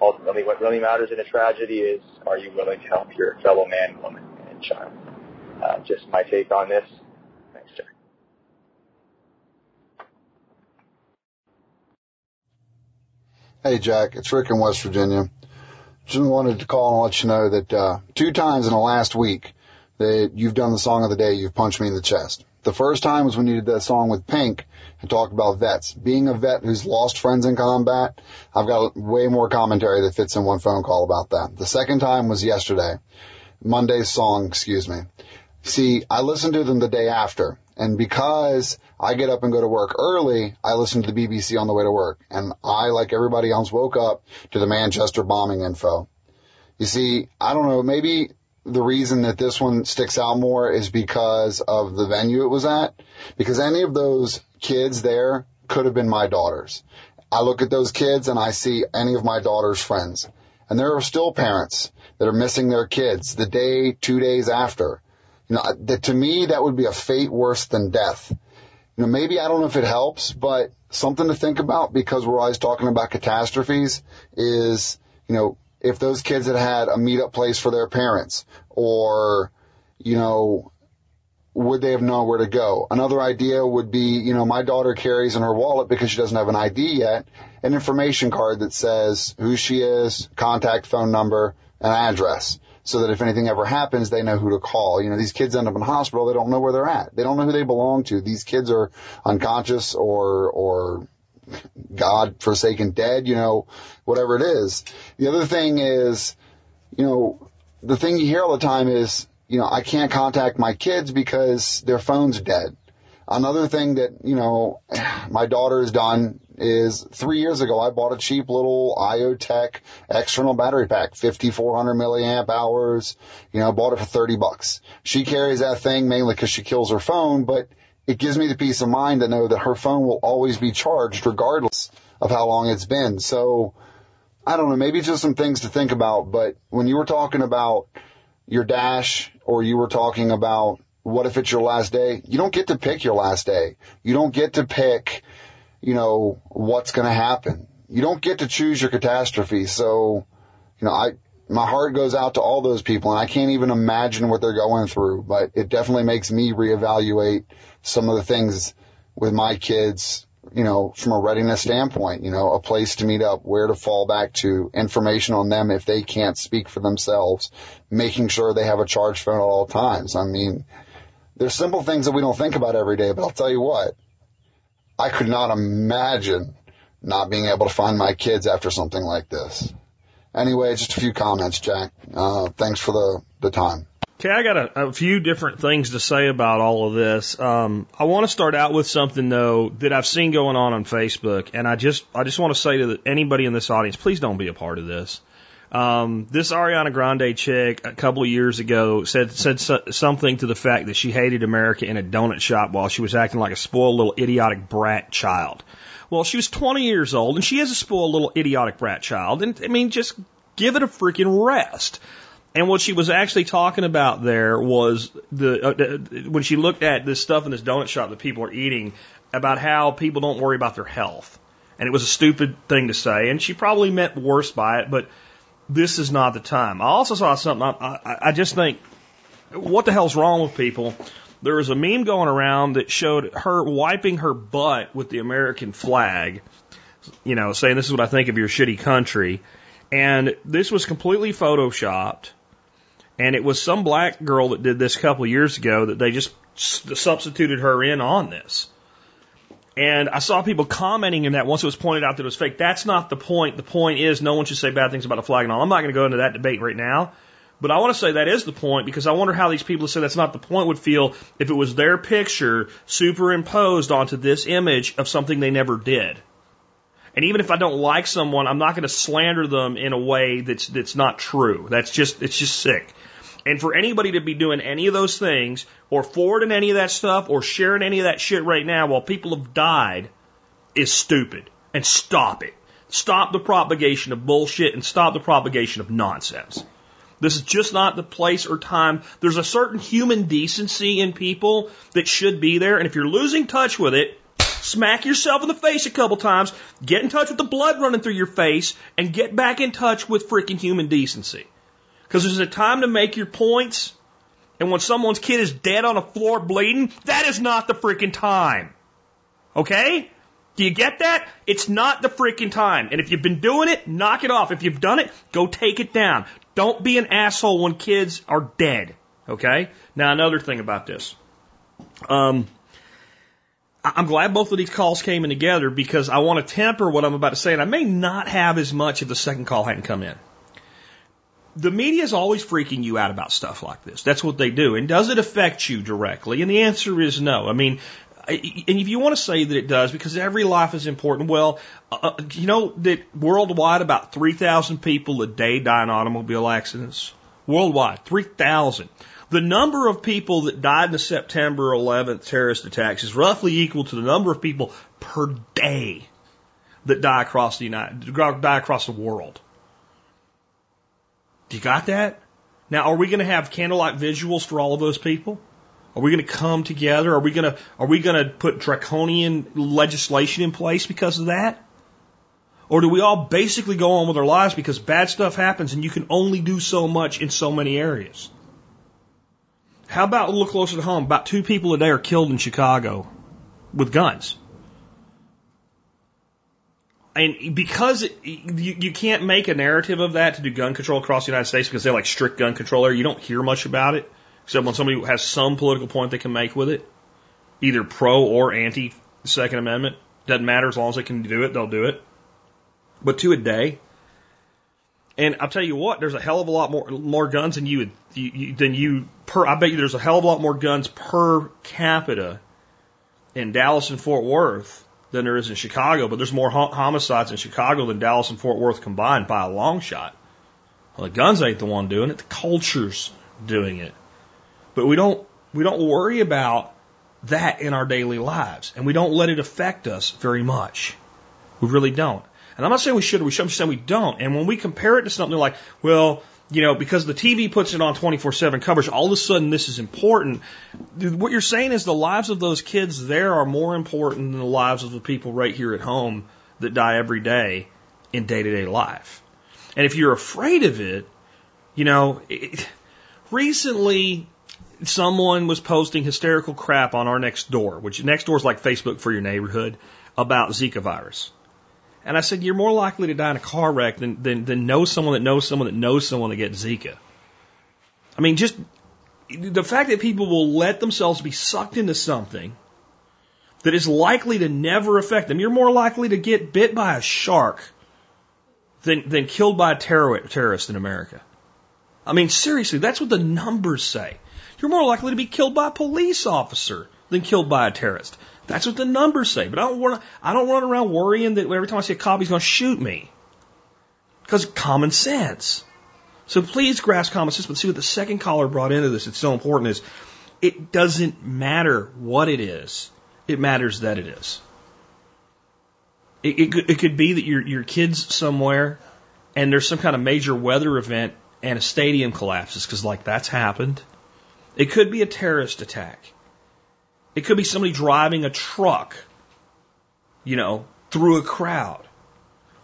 [SPEAKER 6] ultimately, what really matters in a tragedy is are you willing to help your fellow man, woman, and child? Uh, just my take on this. Thanks, Jack.
[SPEAKER 7] Hey, Jack. It's Rick in West Virginia. Just wanted to call and let you know that uh, two times in the last week that you've done the song of the day, you've punched me in the chest. The first time was when you did that song with Pink and talked about vets. Being a vet who's lost friends in combat, I've got way more commentary that fits in one phone call about that. The second time was yesterday. Monday's song, excuse me. See, I listened to them the day after, and because I get up and go to work early, I listen to the BBC on the way to work, and I, like everybody else, woke up to the Manchester bombing info. You see, I don't know, maybe the reason that this one sticks out more is because of the venue it was at, because any of those kids there could have been my daughters. I look at those kids and I see any of my daughter's friends. And there are still parents that are missing their kids the day, two days after. You know, that to me, that would be a fate worse than death. You know, maybe I don't know if it helps, but something to think about because we're always talking about catastrophes is, you know, if those kids had had a meetup place for their parents or, you know, would they have known where to go? Another idea would be, you know, my daughter carries in her wallet because she doesn't have an ID yet, an information card that says who she is, contact phone number, and address so that if anything ever happens, they know who to call. You know, these kids end up in hospital, they don't know where they're at. They don't know who they belong to. These kids are unconscious or, or God forsaken dead, you know, whatever it is. The other thing is, you know, the thing you hear all the time is, you know, I can't contact my kids because their phone's dead. Another thing that, you know, my daughter has done is three years ago, I bought a cheap little IoTech external battery pack, 5400 milliamp hours, you know, bought it for 30 bucks. She carries that thing mainly because she kills her phone, but it gives me the peace of mind to know that her phone will always be charged regardless of how long it's been. So I don't know, maybe just some things to think about, but when you were talking about your dash or you were talking about what if it's your last day, you don't get to pick your last day. You don't get to pick, you know, what's going to happen. You don't get to choose your catastrophe. So, you know, I, my heart goes out to all those people and I can't even imagine what they're going through, but it definitely makes me reevaluate some of the things with my kids, you know, from a readiness standpoint, you know, a place to meet up, where to fall back to, information on them if they can't speak for themselves, making sure they have a charged phone at all times. I mean, there's simple things that we don't think about every day, but I'll tell you what, I could not imagine not being able to find my kids after something like this. Anyway, just a few comments, Jack. Uh, thanks for the, the time.
[SPEAKER 1] Okay, I got a, a, few different things to say about all of this. Um, I want to start out with something though that I've seen going on on Facebook, and I just I just want to say to the, anybody in this audience, please don't be a part of this. Um, this Ariana Grande chick a couple of years ago said said so, something to the fact that she hated America in a donut shop while she was acting like a spoiled little idiotic brat child. Well, she was 20 years old and she is a spoiled little idiotic brat child, and I mean, just give it a freaking rest. And what she was actually talking about there was the uh, when she looked at this stuff in this donut shop that people are eating about how people don't worry about their health. And it was a stupid thing to say, and she probably meant worse by it, but this is not the time. I also saw something, I, I, I just think, what the hell's wrong with people? There was a meme going around that showed her wiping her butt with the American flag, you know, saying this is what I think of your shitty country. And this was completely photoshopped and it was some black girl that did this a couple of years ago that they just substituted her in on this. And I saw people commenting in that once it was pointed out that it was fake. That's not the point. The point is no one should say bad things about a flag and all. I'm not going to go into that debate right now. But I want to say that is the point because I wonder how these people who say that's not the point would feel if it was their picture superimposed onto this image of something they never did. And even if I don't like someone, I'm not going to slander them in a way that's that's not true. That's just it's just sick. And for anybody to be doing any of those things, or forwarding any of that stuff, or sharing any of that shit right now while people have died, is stupid. And stop it. Stop the propagation of bullshit and stop the propagation of nonsense. This is just not the place or time. There's a certain human decency in people that should be there, and if you're losing touch with it, smack yourself in the face a couple times, get in touch with the blood running through your face, and get back in touch with freaking human decency. Because there's a time to make your points, and when someone's kid is dead on the floor bleeding, that is not the freaking time. Okay? Do you get that? It's not the freaking time. And if you've been doing it, knock it off. If you've done it, go take it down. Don't be an asshole when kids are dead. Okay? Now another thing about this. Um, I'm glad both of these calls came in together because I want to temper what I'm about to say, and I may not have as much if the second call hadn't come in. The media is always freaking you out about stuff like this. That's what they do. And does it affect you directly? And the answer is no. I mean, and if you want to say that it does, because every life is important, well, uh, you know that worldwide about 3,000 people a day die in automobile accidents? Worldwide, 3,000. The number of people that died in the September 11th terrorist attacks is roughly equal to the number of people per day that die across the United, die across the world. Do you got that? Now, are we going to have candlelight visuals for all of those people? Are we going to come together? Are we going to are we going to put draconian legislation in place because of that? Or do we all basically go on with our lives because bad stuff happens and you can only do so much in so many areas? How about a little closer to home? About two people a day are killed in Chicago with guns. And because it, you, you can't make a narrative of that to do gun control across the United States because they're like strict gun control you don't hear much about it. Except when somebody has some political point they can make with it, either pro or anti Second Amendment, doesn't matter as long as they can do it, they'll do it. But two a day. And I'll tell you what, there's a hell of a lot more more guns than you, would, you, you than you per. I bet you there's a hell of a lot more guns per capita in Dallas and Fort Worth than there is in Chicago. But there's more homicides in Chicago than Dallas and Fort Worth combined by a long shot. Well, the guns ain't the one doing it; the culture's doing it. But we don't we don't worry about that in our daily lives, and we don't let it affect us very much. We really don't. And I'm not saying we should, we should, I'm saying we don't. And when we compare it to something like, well, you know, because the TV puts it on 24-7 coverage, all of a sudden this is important. What you're saying is the lives of those kids there are more important than the lives of the people right here at home that die every day in day-to-day life. And if you're afraid of it, you know, it, recently someone was posting hysterical crap on our Nextdoor, which Nextdoor is like Facebook for your neighborhood, about Zika virus. And I said, you're more likely to die in a car wreck than, than, than know someone that knows someone that knows someone that gets Zika. I mean, just the fact that people will let themselves be sucked into something that is likely to never affect them. You're more likely to get bit by a shark than, than killed by a terror, terrorist in America. I mean, seriously, that's what the numbers say. You're more likely to be killed by a police officer than killed by a terrorist. That's what the numbers say. But I don't want to, I don't run around worrying that every time I see a cop he's going to shoot me. Because common sense. So please grasp common sense. But see what the second caller brought into this. It's so important is it doesn't matter what it is. It matters that it is. It, it, it could be that your your kid's somewhere and there's some kind of major weather event and a stadium collapses because like that's happened it could be a terrorist attack. It could be somebody driving a truck, you know, through a crowd.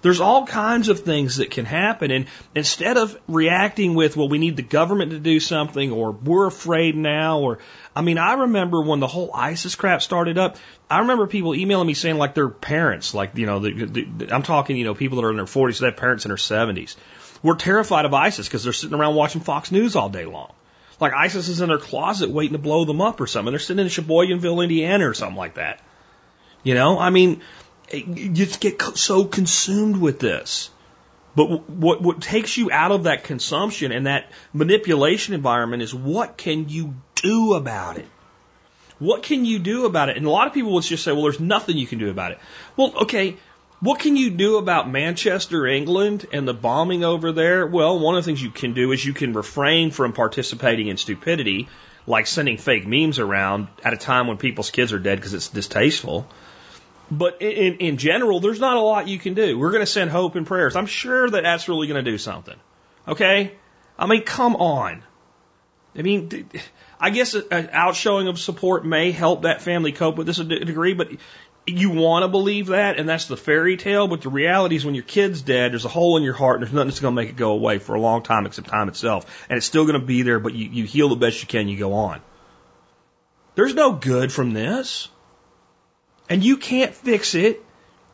[SPEAKER 1] There's all kinds of things that can happen. And instead of reacting with, well, we need the government to do something or we're afraid now or, I mean, I remember when the whole ISIS crap started up, I remember people emailing me saying like their parents, like, you know, the, the, I'm talking, you know, people that are in their 40s, they have parents in their 70s, were terrified of ISIS because they're sitting around watching Fox News all day long. Like ISIS is in their closet waiting to blow them up or something. They're sitting in Sheboyganville, Indiana or something like that. You know, I mean, you just get so consumed with this. But what, what takes you out of that consumption and that manipulation environment is what can you do about it? What can you do about it? And a lot of people will just say, well, there's nothing you can do about it. Well, okay, what can you do about Manchester, England, and the bombing over there? Well, one of the things you can do is you can refrain from participating in stupidity, like sending fake memes around at a time when people's kids are dead because it's distasteful. But in, in general, there's not a lot you can do. We're going to send hope and prayers. I'm sure that that's really going to do something. Okay? I mean, come on. I mean, I guess an outshowing of support may help that family cope with this a degree, but you want to believe that, and that's the fairy tale, but the reality is when your kid's dead, there's a hole in your heart, and there's nothing that's going to make it go away for a long time except time itself. And it's still going to be there, but you, you heal the best you can, you go on. There's no good from this. And you can't fix it,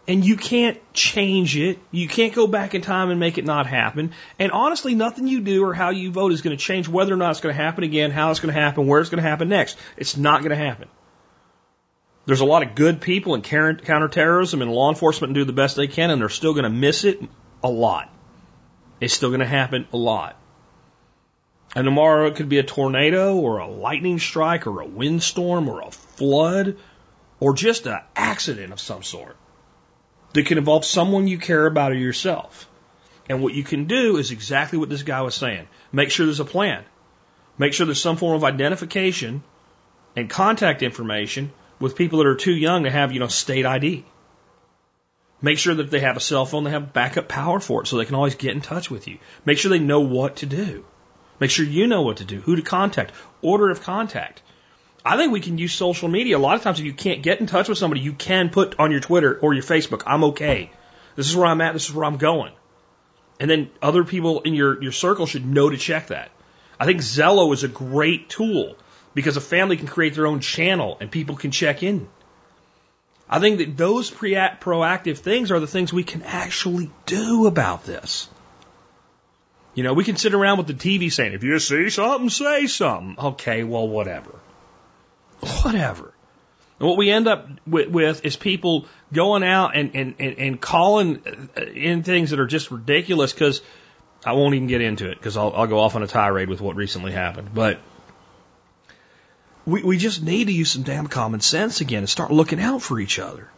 [SPEAKER 1] and you can't change it. You can't go back in time and make it not happen. And honestly, nothing you do or how you vote is going to change whether or not it's going to happen again, how it's going to happen, where it's going to happen next. It's not going to happen. There's a lot of good people in counterterrorism and law enforcement and do the best they can, and they're still going to miss it a lot. It's still going to happen a lot. And tomorrow it could be a tornado or a lightning strike or a windstorm or a flood or just an accident of some sort that can involve someone you care about or yourself. And what you can do is exactly what this guy was saying. Make sure there's a plan. Make sure there's some form of identification and contact information with people that are too young to have, you know, state ID. Make sure that if they have a cell phone, they have backup power for it so they can always get in touch with you. Make sure they know what to do. Make sure you know what to do, who to contact, order of contact. I think we can use social media. A lot of times, if you can't get in touch with somebody, you can put on your Twitter or your Facebook, I'm okay. This is where I'm at. This is where I'm going. And then other people in your, your circle should know to check that. I think Zello is a great tool because a family can create their own channel and people can check in. I think that those pre- proactive things are the things we can actually do about this. You know, we can sit around with the TV saying, if you see something, say something. Okay, well, whatever. Whatever. And what we end up with, with is people going out and, and, and, and calling uh, in things that are just ridiculous because I won't even get into it because I'll, I'll go off on a tirade with what recently happened. But we, we just need to use some damn common sense again and start looking out for each other.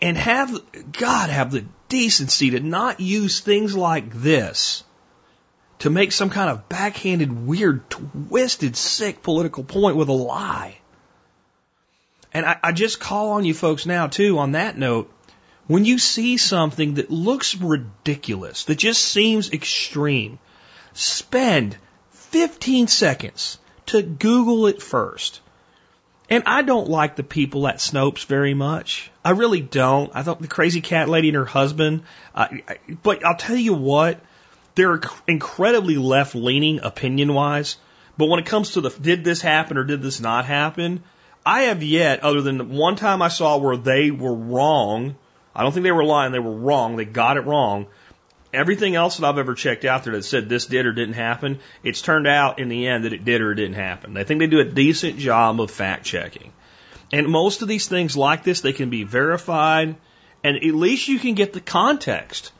[SPEAKER 1] And have, God, have the decency to not use things like this to make some kind of backhanded, weird, twisted, sick political point with a lie. And I, I just call on you folks now, too, on that note. When you see something that looks ridiculous, that just seems extreme, spend 15 seconds to Google it first. And I don't like the people at Snopes very much. I really don't. I thought the crazy cat lady and her husband. Uh, but I'll tell you what, they're incredibly left leaning opinion wise. But when it comes to the did this happen or did this not happen, I have yet, other than one time I saw where they were wrong. I don't think they were lying. They were wrong. They got it wrong. Everything else that I've ever checked out there that said this did or didn't happen, it's turned out in the end that it did or it didn't happen. I think they do a decent job of fact checking. And most of these things like this, they can be verified, and at least you can get the context.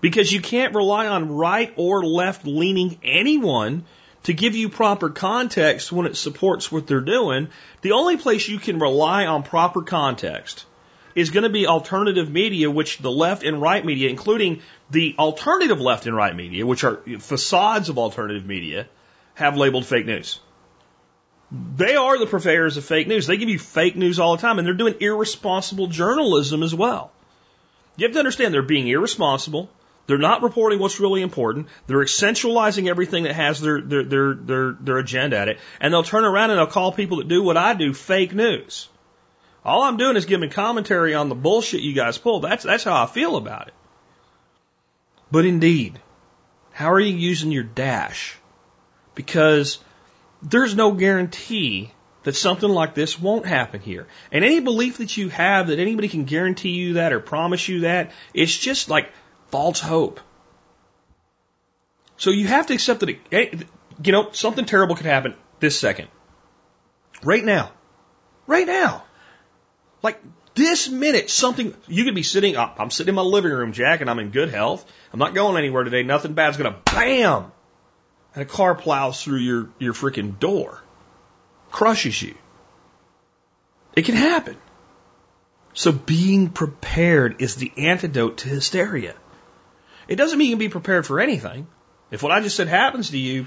[SPEAKER 1] Because you can't rely on right or left leaning anyone to give you proper context when it supports what they're doing. The only place you can rely on proper context is going to be alternative media, which the left and right media, including the alternative left and right media, which are facades of alternative media, have labeled fake news. They are the purveyors of fake news. They give you fake news all the time, and they're doing irresponsible journalism as well. You have to understand they're being irresponsible. They're not reporting what's really important. They're essentializing everything that has their, their, their, their, their agenda at it. And they'll turn around and they'll call people that do what I do fake news. All I'm doing is giving commentary on the bullshit you guys pull. That's, that's how I feel about it. But indeed, how are you using your dash? Because there's no guarantee that something like this won't happen here. And any belief that you have that anybody can guarantee you that or promise you that, it's just like false hope. So you have to accept that, it, you know, something terrible could happen this second. Right now. Right now. Like this minute, something, you could be sitting up. I'm sitting in my living room, Jack, and I'm in good health. I'm not going anywhere today. Nothing bad's going to bam! And a car plows through your, your freaking door, crushes you. It can happen. So being prepared is the antidote to hysteria. It doesn't mean you can be prepared for anything. If what I just said happens to you,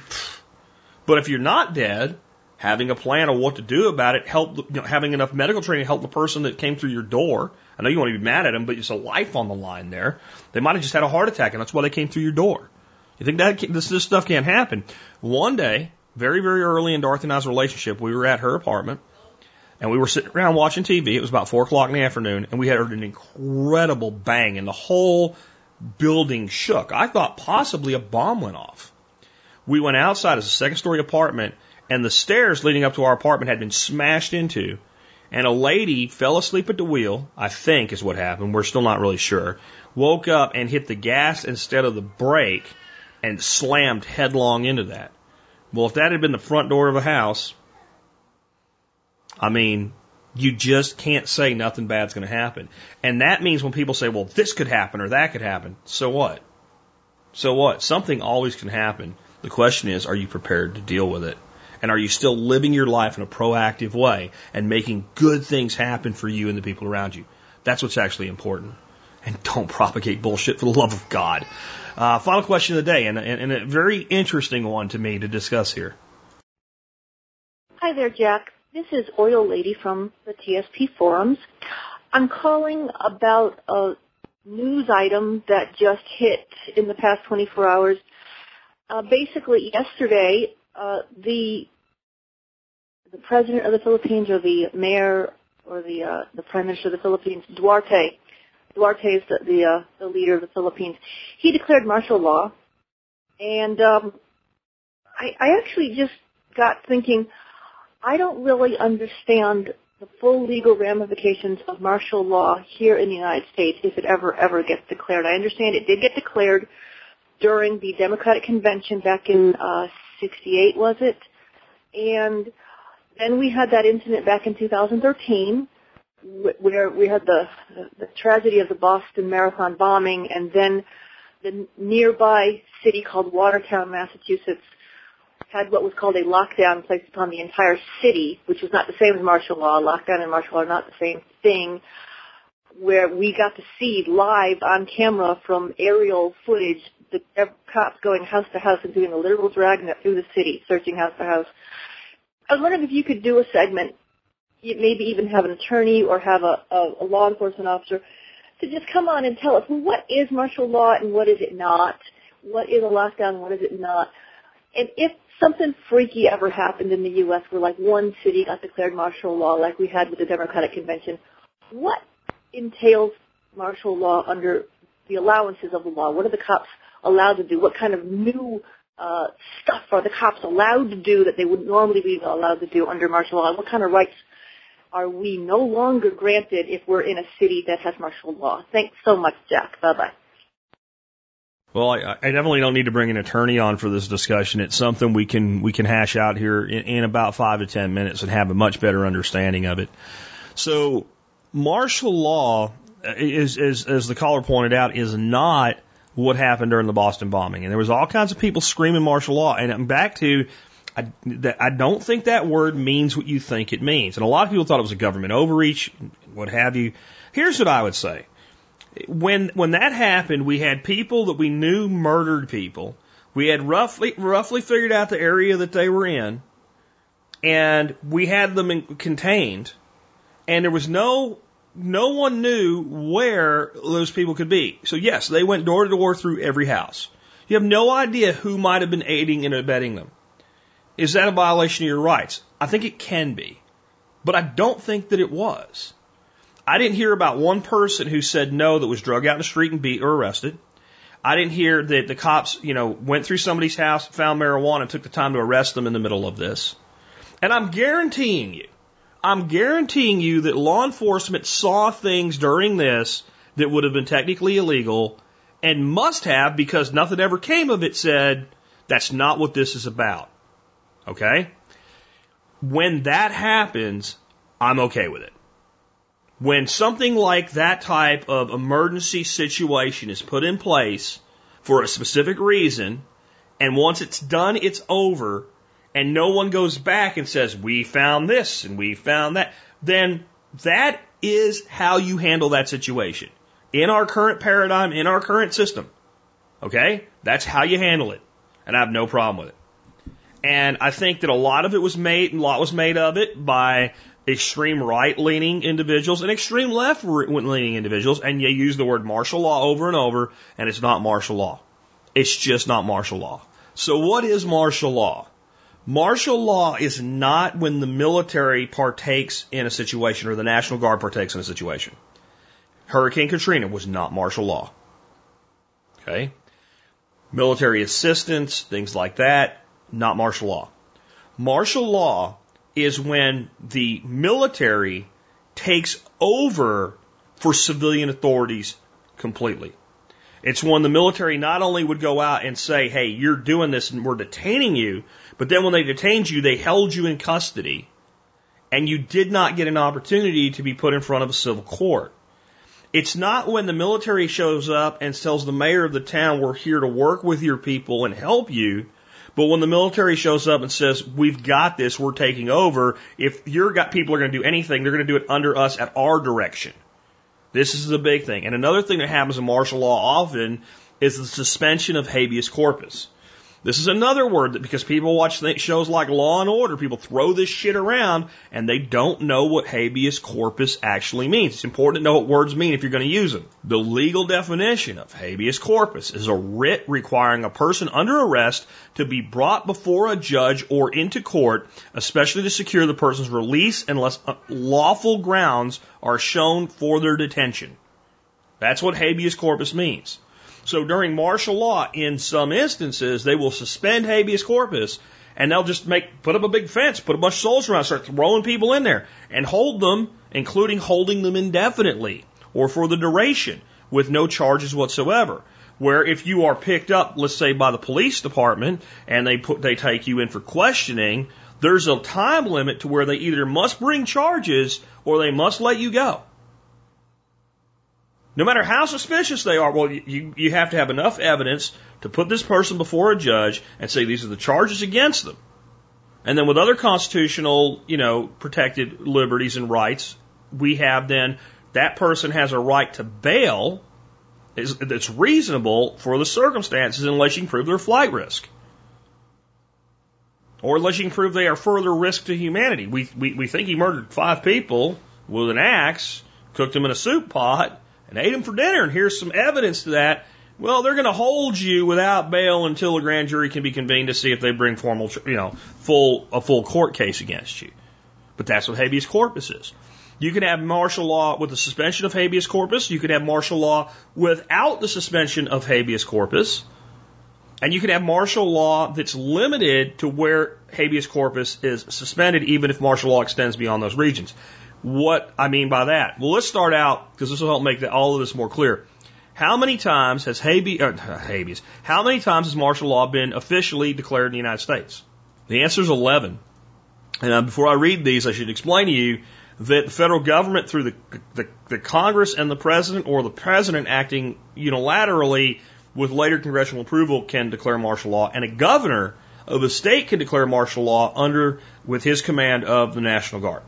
[SPEAKER 1] but if you're not dead, having a plan of what to do about it, help, you know, having enough medical training to help the person that came through your door. I know you want to be mad at them, but it's a life on the line there. They might have just had a heart attack, and that's why they came through your door. You think that this, this stuff can't happen? One day, very, very early in Dorothy and I's relationship, we were at her apartment, and we were sitting around watching TV. It was about four o'clock in the afternoon, and we had heard an incredible bang, and the whole building shook. I thought possibly a bomb went off. We went outside as a second story apartment, and the stairs leading up to our apartment had been smashed into, and a lady fell asleep at the wheel, I think is what happened. We're still not really sure. Woke up and hit the gas instead of the brake and slammed headlong into that. Well, if that had been the front door of a house, I mean, you just can't say nothing bad's going to happen. And that means when people say, well, this could happen or that could happen, so what? So what? Something always can happen. The question is, are you prepared to deal with it? And are you still living your life in a proactive way and making good things happen for you and the people around you? That's what's actually important. And don't propagate bullshit for the love of God. Uh, final question of the day, and, and, and a very interesting one to me to discuss here.
[SPEAKER 8] Hi there, Jack. This is Oil Lady from the TSP forums. I'm calling about a news item that just hit in the past 24 hours. Uh, basically, yesterday, uh, the the president of the Philippines or the mayor or the uh, the prime minister of the Philippines, Duarte, Duarte is the the, uh, the leader of the Philippines. He declared martial law, and um, I, I actually just got thinking. I don't really understand the full legal ramifications of martial law here in the United States if it ever ever gets declared. I understand it did get declared during the Democratic convention back in uh, '68, was it? And then we had that incident back in 2013 where we had the, the tragedy of the Boston Marathon bombing, and then the nearby city called Watertown, Massachusetts, had what was called a lockdown placed upon the entire city, which was not the same as martial law. Lockdown and martial law are not the same thing. Where we got to see live on camera from aerial footage the cops going house to house and doing a literal dragnet through the city, searching house to house. I was wondering if you could do a segment maybe even have an attorney or have a, a, a law enforcement officer to just come on and tell us well, what is martial law and what is it not? What is a lockdown and what is it not? And if something freaky ever happened in the U.S. where like one city got declared martial law like we had with the Democratic Convention, what entails martial law under the allowances of the law? What are the cops allowed to do? What kind of new uh, stuff are the cops allowed to do that they would normally be allowed to do under martial law? What kind of rights are we no longer granted if we're in a city that has martial law? Thanks so much, Jack. Bye bye.
[SPEAKER 1] Well, I, I definitely don't need to bring an attorney on for this discussion. It's something we can we can hash out here in, in about five to ten minutes and have a much better understanding of it. So, martial law is, is as the caller pointed out, is not what happened during the Boston bombing. And there was all kinds of people screaming martial law. And I'm back to I, I don't think that word means what you think it means. And a lot of people thought it was a government overreach, what have you. Here's what I would say. When, when that happened, we had people that we knew murdered people. We had roughly, roughly figured out the area that they were in. And we had them in, contained. And there was no, no one knew where those people could be. So yes, they went door to door through every house. You have no idea who might have been aiding and abetting them. Is that a violation of your rights? I think it can be, but I don't think that it was. I didn't hear about one person who said no that was drug out in the street and beat or arrested. I didn't hear that the cops, you know, went through somebody's house, found marijuana, and took the time to arrest them in the middle of this. And I'm guaranteeing you, I'm guaranteeing you that law enforcement saw things during this that would have been technically illegal and must have, because nothing ever came of it, said, that's not what this is about. Okay? When that happens, I'm okay with it. When something like that type of emergency situation is put in place for a specific reason, and once it's done, it's over, and no one goes back and says, we found this and we found that, then that is how you handle that situation. In our current paradigm, in our current system. Okay? That's how you handle it. And I have no problem with it. And I think that a lot of it was made, a lot was made of it by extreme right leaning individuals and extreme left leaning individuals. And you use the word martial law over and over, and it's not martial law. It's just not martial law. So what is martial law? Martial law is not when the military partakes in a situation or the National Guard partakes in a situation. Hurricane Katrina was not martial law. Okay? Military assistance, things like that, not martial law. Martial law is when the military takes over for civilian authorities completely. It's when the military not only would go out and say, hey, you're doing this and we're detaining you, but then when they detained you, they held you in custody and you did not get an opportunity to be put in front of a civil court. It's not when the military shows up and tells the mayor of the town, we're here to work with your people and help you. But when the military shows up and says, we've got this, we're taking over, if your people are going to do anything, they're going to do it under us at our direction. This is the big thing. And another thing that happens in martial law often is the suspension of habeas corpus. This is another word that because people watch shows like Law and Order, people throw this shit around and they don't know what habeas corpus actually means. It's important to know what words mean if you're going to use them. The legal definition of habeas corpus is a writ requiring a person under arrest to be brought before a judge or into court, especially to secure the person's release unless uh, lawful grounds are shown for their detention. That's what habeas corpus means. So during martial law, in some instances, they will suspend habeas corpus and they'll just make put up a big fence, put a bunch of soldiers around, start throwing people in there, and hold them, including holding them indefinitely or for the duration with no charges whatsoever. Where if you are picked up, let's say by the police department, and they put they take you in for questioning, there's a time limit to where they either must bring charges or they must let you go. No matter how suspicious they are, well, you, you have to have enough evidence to put this person before a judge and say these are the charges against them. And then with other constitutional, you know, protected liberties and rights, we have then that person has a right to bail that's reasonable for the circumstances unless you can prove they're flight risk. Or unless you can prove they are further risk to humanity. We, we, we think he murdered five people with an axe, cooked them in a soup pot, and ate them for dinner, and here's some evidence to that. Well, they're going to hold you without bail until a grand jury can be convened to see if they bring formal, you know, full a full court case against you. But that's what habeas corpus is. You can have martial law with the suspension of habeas corpus. You can have martial law without the suspension of habeas corpus. And you can have martial law that's limited to where habeas corpus is suspended, even if martial law extends beyond those regions what I mean by that. Well, let's start out because this will help make all of this more clear. How many times has habeas, uh, habeas, how many times has martial law been officially declared in the United States? The answer is 11. And uh, before I read these, I should explain to you that the federal government, through the, the, the Congress and the president, or the president acting unilaterally with later congressional approval, can declare martial law, and a governor of a state can declare martial law under with his command of the National Guard.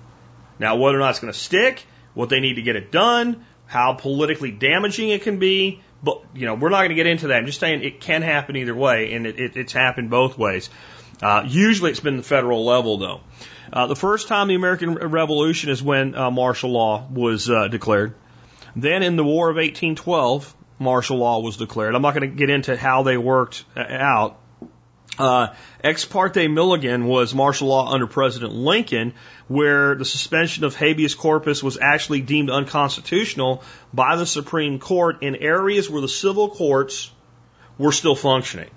[SPEAKER 1] Now, whether or not it's going to stick, what they need to get it done, how politically damaging it can be, but you know, we're not going to get into that. I'm just saying it can happen either way, and it, it, it's happened both ways. Uh, usually, it's been the federal level, though. Uh, the first time the American Revolution is when uh, martial law was uh, declared. Then, in the War of 1812, martial law was declared. I'm not going to get into how they worked uh, out, uh, ex parte Milligan was martial law under President Lincoln, where the suspension of habeas corpus was actually deemed unconstitutional by the Supreme Court in areas where the civil courts were still functioning.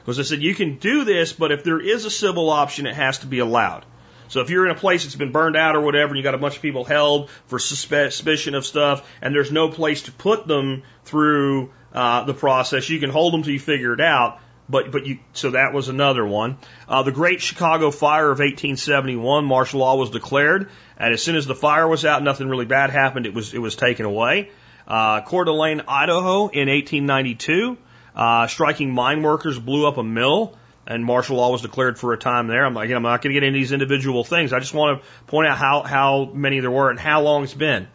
[SPEAKER 1] Because they said you can do this, but if there is a civil option, it has to be allowed. So if you're in a place that's been burned out or whatever, and you got a bunch of people held for suspicion of stuff, and there's no place to put them through uh, the process, you can hold them till you figure it out. But but you so that was another one. Uh, the Great Chicago Fire of 1871, martial law was declared, and as soon as the fire was out, nothing really bad happened. It was it was taken away. Uh, Coeur d'Alene, Idaho, in 1892, uh, striking mine workers blew up a mill, and martial law was declared for a time there. I'm like, I'm not going to get into these individual things. I just want to point out how how many there were and how long it's been.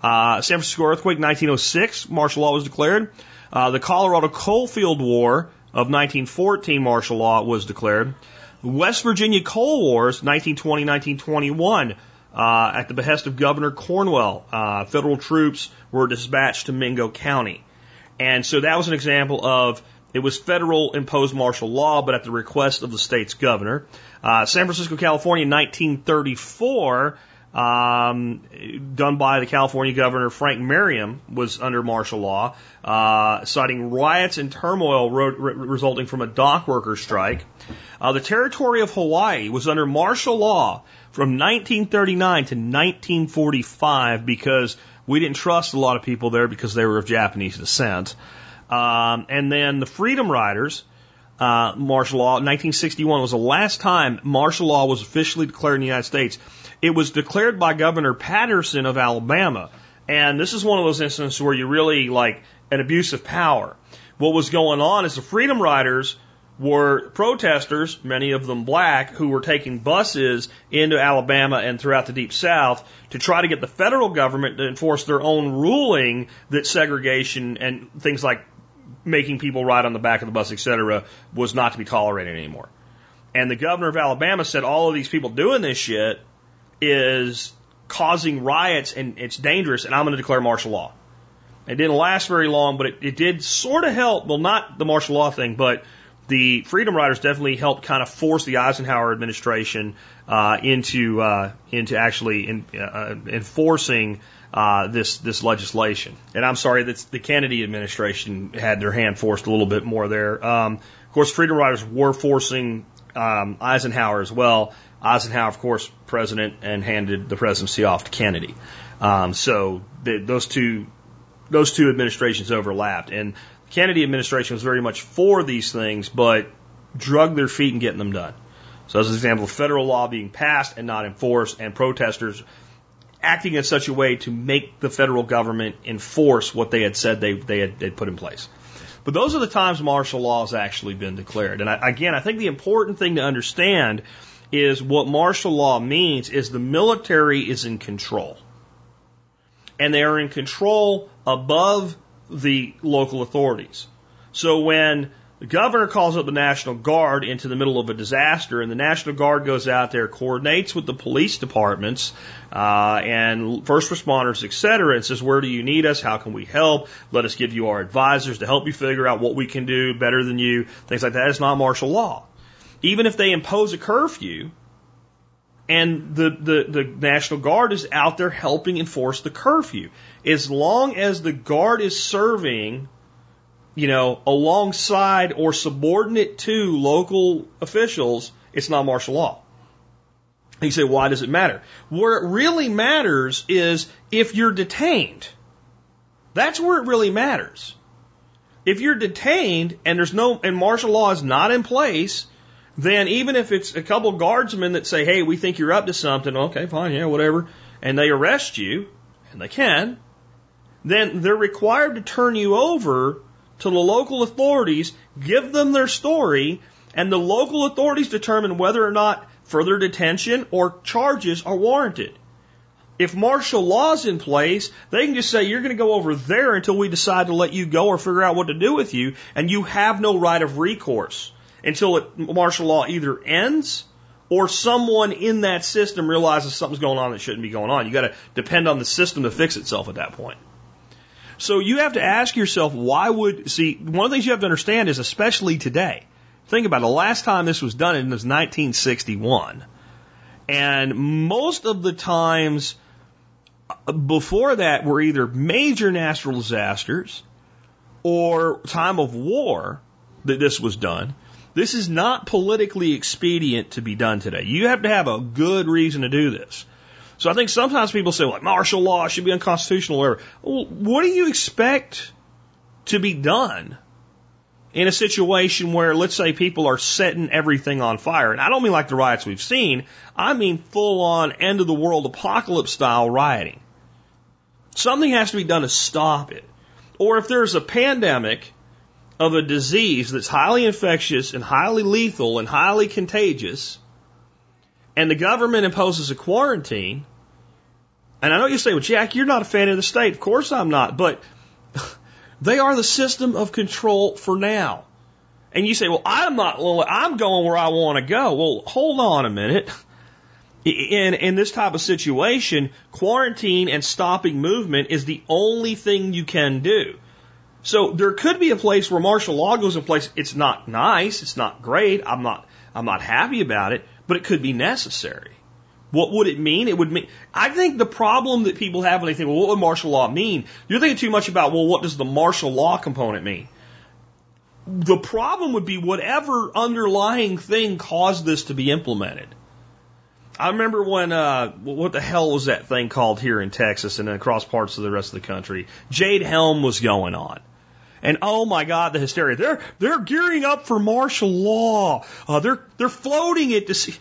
[SPEAKER 1] Uh, San Francisco earthquake, 1906, martial law was declared. Uh, the Colorado Coalfield War of 1914 martial law was declared. West Virginia Coal Wars, 1920-1921, uh, at the behest of Governor Cornwell, uh, federal troops were dispatched to Mingo County. And so that was an example of It was federal imposed martial law, but at the request of the state's governor. Uh, San Francisco, California, 1934, um, done by the California governor Frank Merriam was under martial law, uh, citing riots and turmoil re- resulting from a dock worker strike. Uh, the territory of Hawaii was under martial law from 1939 to 1945 because we didn't trust a lot of people there because they were of Japanese descent. Um, and then the Freedom Riders, uh, martial law, 1961 was the last time martial law was officially declared in the United States. It was declared by Governor Patterson of Alabama. And this is one of those instances where you really like an abuse of power. What was going on is the Freedom Riders were protesters, many of them black, who were taking buses into Alabama and throughout the Deep South to try to get the federal government to enforce their own ruling that segregation and things like making people ride on the back of the bus, etc., was not to be tolerated anymore. And the governor of Alabama said all of these people doing this shit is causing riots and it's dangerous and I'm going to declare martial law. It didn't last very long, but it, it did sort of help. Well, not the martial law thing, but the Freedom Riders definitely helped kind of force the Eisenhower administration uh, into uh, into actually in, uh, enforcing uh, this this legislation. And I'm sorry that the Kennedy administration had their hand forced a little bit more there. Um, of course, Freedom Riders were forcing um, Eisenhower as well. Eisenhower, of course, president, and handed the presidency off to Kennedy. Um, so the, those two those two administrations overlapped, and the Kennedy administration was very much for these things, but drug their feet in getting them done. So, as an example, federal law being passed and not enforced, and protesters acting in such a way to make the federal government enforce what they had said they, they had they'd put in place. But those are the times martial law has actually been declared. And I, again, I think the important thing to understand is what martial law means is the military is in control. And they are in control above the local authorities. So when the governor calls up the National Guard into the middle of a disaster, and the National Guard goes out there, coordinates with the police departments uh, and first responders, et cetera, and says, "Where do you need us? How can we help? Let us give you our advisors to help you figure out what we can do better than you." Things like that. It's not martial law. Even if they impose a curfew, and the, the, the National Guard is out there helping enforce the curfew. As long as the Guard is serving you know, alongside or subordinate to local officials, it's not martial law. You say, why does it matter? Where it really matters is if you're detained. That's where it really matters. If you're detained and there's no, and martial law is not in place, then even if it's a couple guardsmen that say, hey, we think you're up to something, okay, fine, yeah, whatever, and they arrest you, and they can, then they're required to turn you over to the local authorities, give them their story, and the local authorities determine whether or not further detention or charges are warranted. If martial law's in place, they can just say, you're going to go over there until we decide to let you go or figure out what to do with you, and you have no right of recourse until it, martial law either ends or someone in that system realizes something's going on that shouldn't be going on. You got to depend on the system to fix itself at that point. So you have to ask yourself, why would, see, one of the things you have to understand is, especially today, think about it, the last time this was done, it was 1961. And most of the times uh, before that were either major natural disasters or time of war that this was done. This is not politically expedient to be done today. You have to have a good reason to do this. So I think sometimes people say, like, martial law should be unconstitutional or whatever. Well, what do you expect to be done in a situation where, let's say, people are setting everything on fire? And I don't mean like the riots we've seen. I mean full on end of the world apocalypse style rioting. Something has to be done to stop it. Or if there's a pandemic of a disease that's highly infectious and highly lethal and highly contagious, and the government imposes a quarantine, and I know you say, well, Jack, you're not a fan of the state. Of course I'm not, but they are the system of control for now. And you say, well, I'm not, well, I'm going where I want to go. Well, hold on a minute. In, in this type of situation, quarantine and stopping movement is the only thing you can do. So there could be a place where martial law goes in place. It's not nice. It's not great. I'm not, I'm not happy about it, but it could be necessary. What would it mean? It would mean, I think the problem that people have when they think, well, what would martial law mean? You're thinking too much about, well, what does the martial law component mean? The problem would be whatever underlying thing caused this to be implemented. I remember when, uh, what the hell was that thing called here in Texas and across parts of the rest of the country? Jade Helm was going on. And oh my God, the hysteria. They're, they're gearing up for martial law. Uh, they're, they're floating it to see.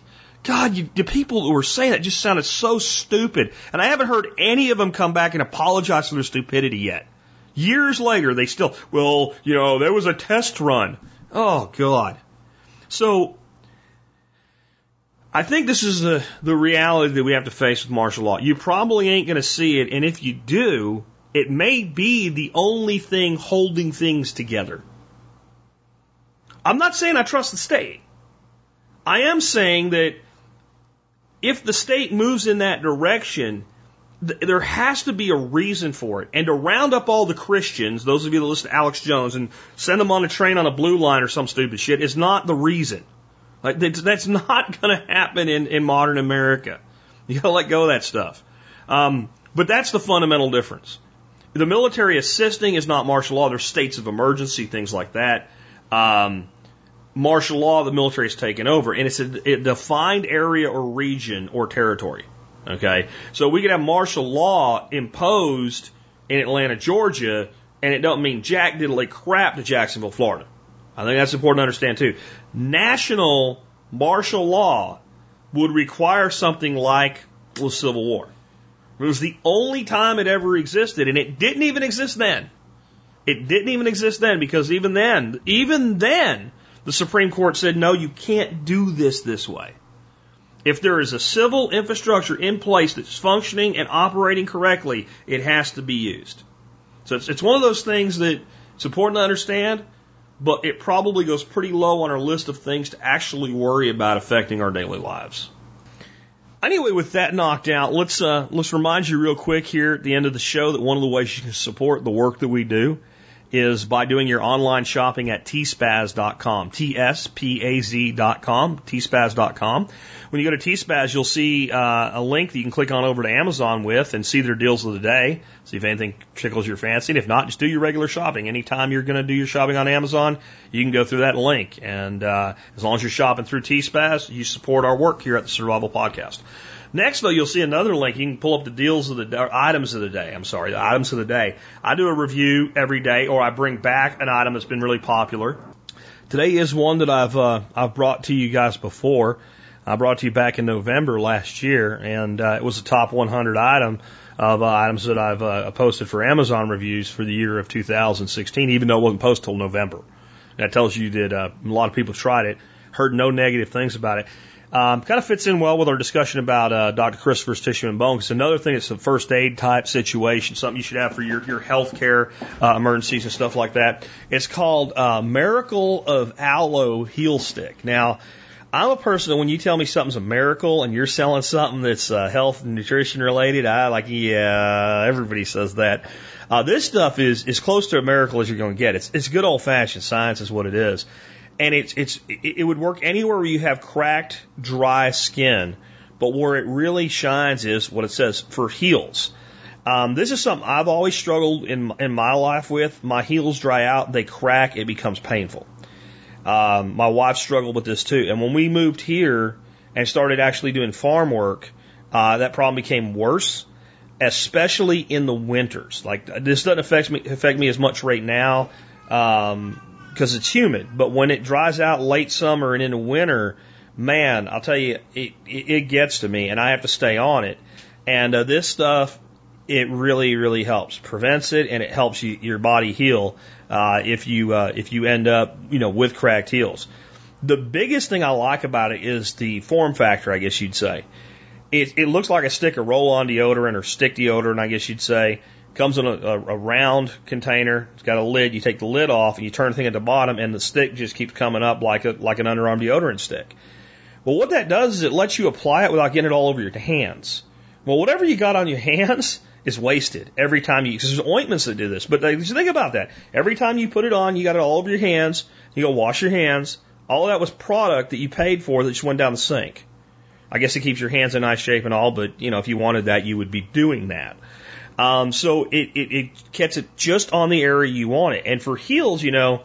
[SPEAKER 1] God, you, the people who were saying that just sounded so stupid. And I haven't heard any of them come back and apologize for their stupidity yet. Years later, they still, well, you know, there was a test run. Oh, God. So, I think this is the, the reality that we have to face with martial law. You probably ain't going to see it, and if you do, it may be the only thing holding things together. I'm not saying I trust the state. I am saying that if the state moves in that direction, th- there has to be a reason for it. And to round up all the Christians, those of you that listen to Alex Jones, and send them on a train on a blue line or some stupid shit is not the reason. Like that's, not going to happen in, in modern America. You got to let go of that stuff. Um, but that's the fundamental difference. The military assisting is not martial law. There's states of emergency, things like that. Um, martial law, the military has taken over, and it's a, a defined area or region or territory. Okay, so we could have martial law imposed in Atlanta, Georgia, and it don't mean jack diddly crap to Jacksonville, Florida. I think that's important to understand too. National martial law would require something like the Civil War. It was the only time it ever existed, and it didn't even exist then. It didn't even exist then because even then, even then, the Supreme Court said, no, you can't do this this way. If there is a civil infrastructure in place that's functioning and operating correctly, it has to be used. So it's, it's one of those things that it's important to understand, but it probably goes pretty low on our list of things to actually worry about affecting our daily lives. Anyway, with that knocked out, let's uh, let's remind you real quick here at the end of the show that one of the ways you can support the work that we do is by doing your online shopping at tspaz.com. T-S-P-A-Z.com, tspaz.com. When you go to tspaz, you'll see uh, a link that you can click on over to Amazon with and see their deals of the day. See if anything tickles your fancy. And if not, just do your regular shopping. Anytime you're going to do your shopping on Amazon, you can go through that link. And uh, as long as you're shopping through tspaz, you support our work here at the Survival Podcast. Next, though, you'll see another link. You can pull up the deals of the items of the day. I'm sorry, the items of the day. I do a review every day, or I bring back an item that's been really popular. Today is one that I've uh, I've brought to you guys before. I brought to you back in November last year, and uh, it was a top 100 item of uh, items that I've uh, posted for Amazon reviews for the year of 2016, even though it wasn't posted till November. That tells you that uh, a lot of people tried it, heard no negative things about it. Um, kind of fits in well with our discussion about uh, Dr. Christopher's tissue and bone. It's another thing. It's a first aid type situation, something you should have for your your health care uh, emergencies and stuff like that. It's called uh, Miracle of Aloe Heel Stick. Now, I'm a person that when you tell me something's a miracle and you're selling something that's uh, health and nutrition related, I like, yeah, everybody says that. Uh, this stuff is as close to a miracle as you're going to get. It's it's good old fashioned science, is what it is and it's it's it would work anywhere where you have cracked, dry skin. But where it really shines is what it says for heels. Um, this is something I've always struggled in in my life with. My heels dry out, they crack, it becomes painful. Um, my wife struggled with this too, and when we moved here and started actually doing farm work, uh, that problem became worse, especially in the winters. Like this doesn't affect me affect me as much right now. Um, because it's humid. But when it dries out late summer and into winter, man, I'll tell you, it, it gets to me, and I have to stay on it. And uh, this stuff, it really, really helps, prevents it, and it helps you, your body heal uh, if you uh, if you end up, you know, with cracked heels. The biggest thing I like about it is the form factor, I guess you'd say. It, it looks like a stick of roll-on deodorant or stick deodorant, I guess you'd say. Comes in a, a, a round container. It's got a lid. You take the lid off and you turn the thing at the bottom, and the stick just keeps coming up like a like an underarm deodorant stick. Well, what that does is it lets you apply it without getting it all over your hands. Well, whatever you got on your hands, is wasted every time you, because there's ointments that do this. But like, just think about that. Every time you put it on, you got it all over your hands. You go wash your hands. All that was product that you paid for that just went down the sink. I guess it keeps your hands in nice shape and all, but you know, if you wanted that, you would be doing that. Um, so it, it, it gets it just on the area you want it. And for heels, you know,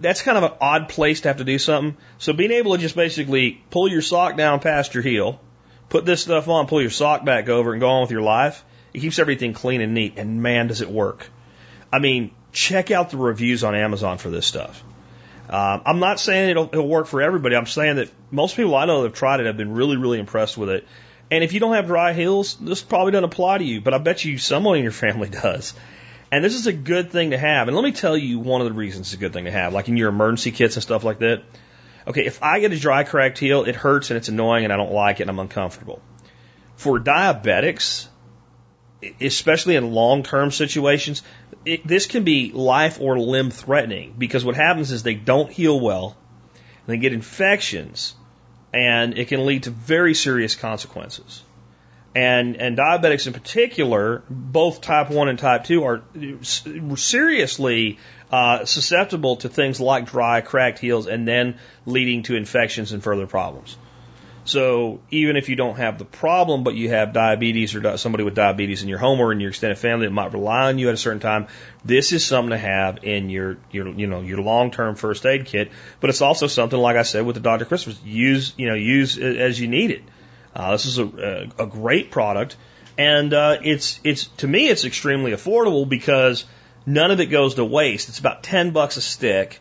[SPEAKER 1] that's kind of an odd place to have to do something. So being able to just basically pull your sock down past your heel, put this stuff on, pull your sock back over and go on with your life, it keeps everything clean and neat. And man, does it work. I mean, check out the reviews on Amazon for this stuff. Um, I'm not saying it'll, it'll work for everybody. I'm saying that most people I know that have tried it have been really, really impressed with it. And if you don't have dry heels, this probably doesn't apply to you, but I bet you someone in your family does. And this is a good thing to have. And let me tell you one of the reasons it's a good thing to have, like in your emergency kits and stuff like that. Okay, if I get a dry cracked heel, it hurts and it's annoying and I don't like it and I'm uncomfortable. For diabetics, especially in long term situations, it, this can be life or limb threatening because what happens is they don't heal well, and they get infections, and it can lead to very serious consequences. And, and diabetics in particular, both type 1 and type 2, are seriously uh, susceptible to things like dry, cracked heels and then leading to infections and further problems. So even if you don't have the problem, but you have diabetes or somebody with diabetes in your home or in your extended family that might rely on you at a certain time, this is something to have in your, your you know, your long-term first aid kit. But it's also something, like I said, with the Dr. Christopher's, use, you know, use as you need it. Uh, this is a, a, a great product. And, uh, it's, it's, to me, it's extremely affordable because none of it goes to waste. It's about 10 bucks a stick.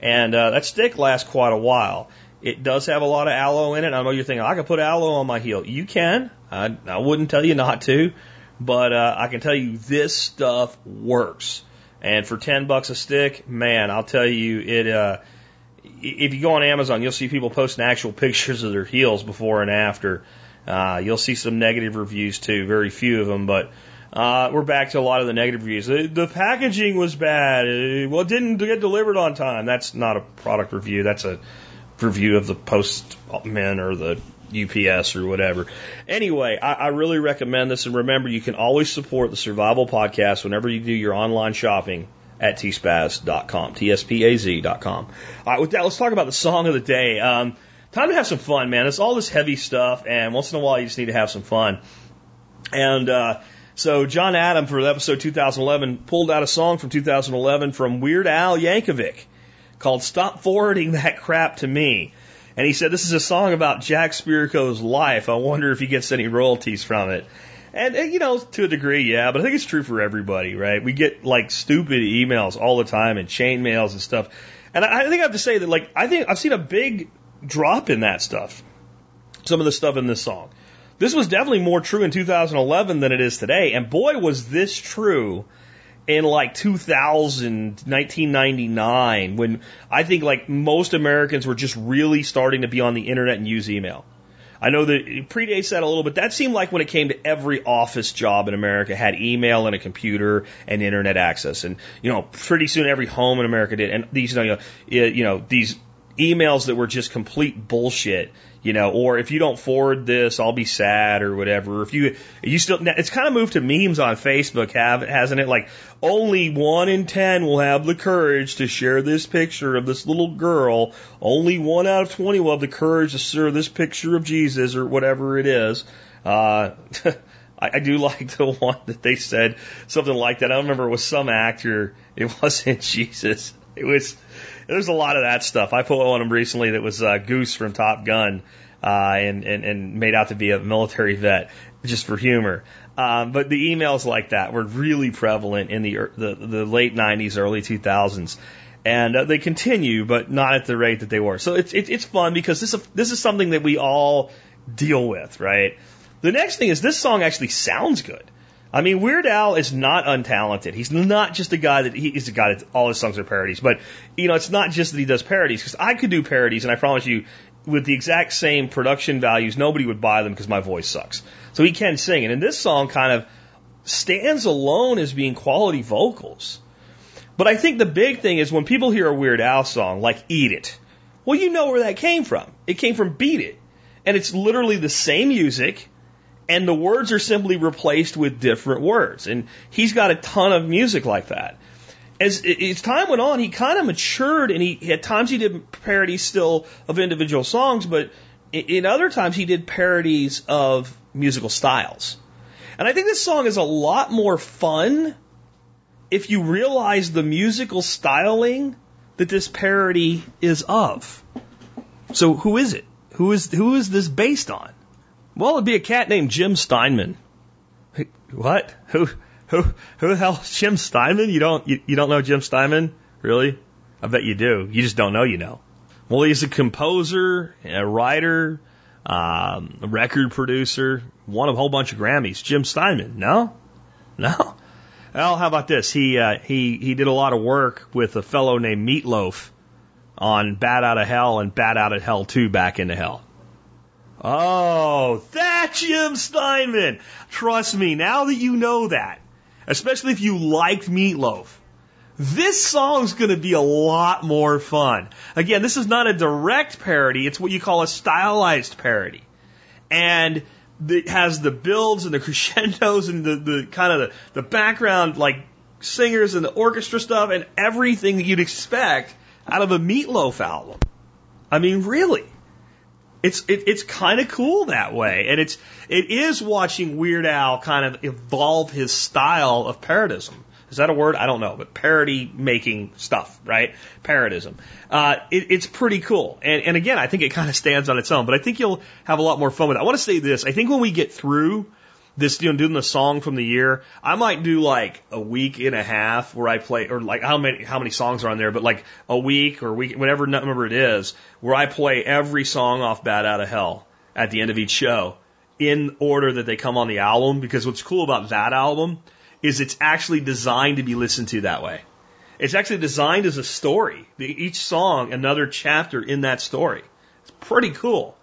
[SPEAKER 1] And, uh, that stick lasts quite a while. It does have a lot of aloe in it. I know you're thinking, I can put aloe on my heel. You can. I, I wouldn't tell you not to, but uh, I can tell you this stuff works. And for 10 bucks a stick, man, I'll tell you, it, uh, if you go on Amazon, you'll see people posting actual pictures of their heels before and after. Uh, you'll see some negative reviews too, very few of them, but uh, we're back to a lot of the negative reviews. The, the packaging was bad. Well, it didn't get delivered on time. That's not a product review. That's a review of the postman or the UPS or whatever. Anyway, I, I really recommend this. And remember, you can always support the Survival Podcast whenever you do your online shopping at tspaz.com, T-S-P-A-Z.com. All right, with that, let's talk about the song of the day. Um, time to have some fun, man. It's all this heavy stuff, and once in a while, you just need to have some fun. And uh, so, John Adam for episode 2011 pulled out a song from 2011 from Weird Al Yankovic called Stop Forwarding That Crap to Me. And he said, This is a song about Jack Spirko's life. I wonder if he gets any royalties from it. And, you know, to a degree, yeah, but I think it's true for everybody, right? We get like stupid emails all the time and chain mails and stuff. And I think I have to say that, like, I think I've seen a big drop in that stuff. Some of the stuff in this song. This was definitely more true in 2011 than it is today. And boy, was this true in like 2000, 1999, when I think like most Americans were just really starting to be on the internet and use email. I know that it predates that a little bit. That seemed like when it came to every office job in America had email and a computer and internet access. And, you know, pretty soon every home in America did. And these, you know, you know, these emails that were just complete bullshit you know, or if you don't forward this, I'll be sad or whatever. If you, you still, it's kind of moved to memes on Facebook, have, hasn't it? Like, only one in ten will have the courage to share this picture of this little girl. Only one out of 20 will have the courage to share this picture of Jesus or whatever it is. Uh, I, I do like the one that they said something like that. I don't remember it was some actor. It wasn't Jesus. It was, there's a lot of that stuff. I put one on him recently that was uh, Goose from Top Gun, uh, and, and and made out to be a military vet just for humor. Um, but the emails like that were really prevalent in the the, the late 90s, early 2000s, and uh, they continue, but not at the rate that they were. So it's it's, it's fun because this is, this is something that we all deal with, right? The next thing is this song actually sounds good. I mean, Weird Al is not untalented. He's not just a guy that he's a guy that all his songs are parodies. But you know, it's not just that he does parodies because I could do parodies, and I promise you, with the exact same production values, nobody would buy them because my voice sucks. So he can sing, and in this song, kind of stands alone as being quality vocals. But I think the big thing is when people hear a Weird Al song like "Eat It," well, you know where that came from. It came from "Beat It," and it's literally the same music and the words are simply replaced with different words. And he's got a ton of music like that. As, as time went on, he kind of matured, and he at times he did parodies still of individual songs, but in other times he did parodies of musical styles. And I think this song is a lot more fun if you realize the musical styling that this parody is of. So who is it? Who is who is this based on? Well, it'd be a cat named Jim Steinman. What? Who who who the hell is Jim Steinman? You don't you, you don't know Jim Steinman? Really? I bet you do. You just don't know you know. Well, he's a composer, a writer, um, a record producer, won a whole bunch of Grammys. Jim Steinman? No, no. Well, how about this? He uh, he he did a lot of work with a fellow named Meatloaf on Bat Out of Hell and Bat Out of Hell 2 Back into Hell. Oh, that's Jim Steinman. Trust me, now that you know that, especially if you liked Meatloaf, this song's going to be a lot more fun. Again, this is not a direct parody, it's what you call a stylized parody. And it has the builds and the crescendos and the, the kind of the, the background like singers and the orchestra stuff and everything that you'd expect out of a Meatloaf album. I mean, really. It's it, it's kind of cool that way, and it's it is watching Weird Al kind of evolve his style of parodism. Is that a word? I don't know, but parody making stuff, right? Parodism. Uh, it, it's pretty cool. And, and again, I think it kind of stands on its own, but I think you'll have a lot more fun with it. I want to say this. I think when we get through this, you know, doing the song from the year, I might do like a week and a half where I play, or like how many, how many songs are on there, but like a week or week, whatever number it is, where I play every song off Bat Out of Hell at the end of each show in order that they come on the album. Because what's cool about that album is it's actually designed to be listened to that way. It's actually designed as a story. Each song, another chapter in that story. It's pretty cool.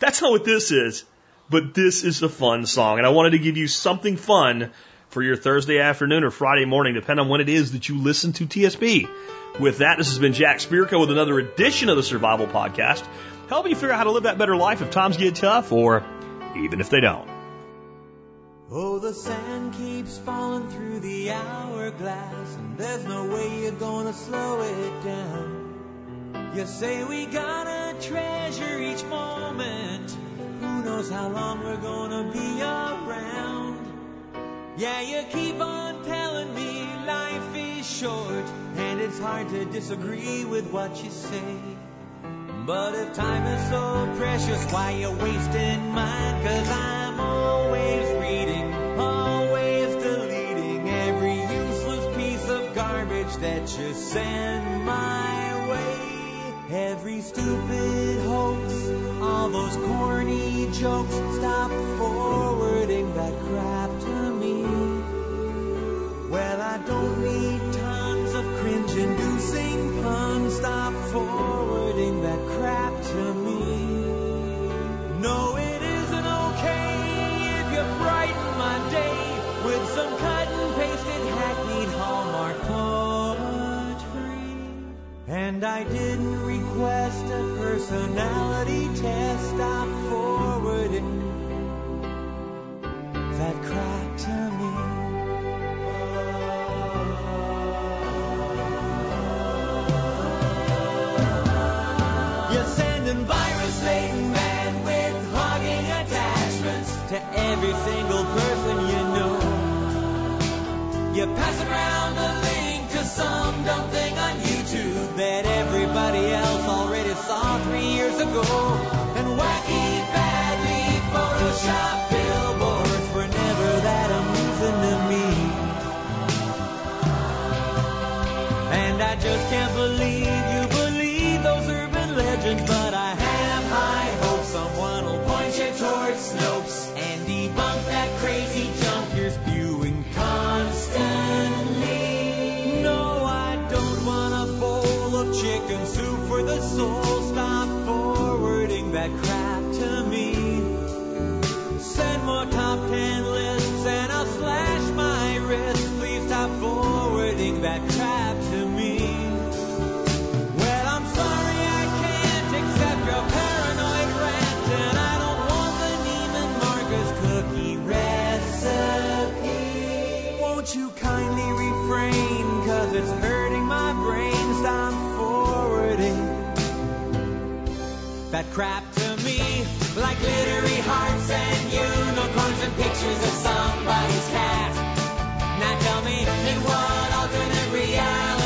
[SPEAKER 1] That's not what this is, but this is a fun song. And I wanted to give you something fun for your Thursday afternoon or Friday morning, depending on when it is that you listen to TSP. With that, this has been Jack Spirko with another edition of the Survival Podcast, helping you figure out how to live that better life if times get tough or even if they don't.
[SPEAKER 9] Oh, the sand keeps falling through the hourglass, and there's no way you're gonna slow it down. You say we gotta treasure each moment. Who knows how long we're gonna be around? Yeah, you keep on telling me life is short, and it's hard to disagree with what you say. But if time is so precious, why you wasting mine? Cause I'm always reading, always deleting every useless piece of garbage that you send my way. Every stupid hoax, all those corny jokes, stop forwarding that crap to me. Well, I don't need tons of cringe-inducing puns, stop forwarding that crap to me. No, And I didn't request a personality test. Stop forwarding that crap to me. Three that crap to me like glittery hearts and unicorns and pictures of somebody's cat. Now tell me, in what alternate reality?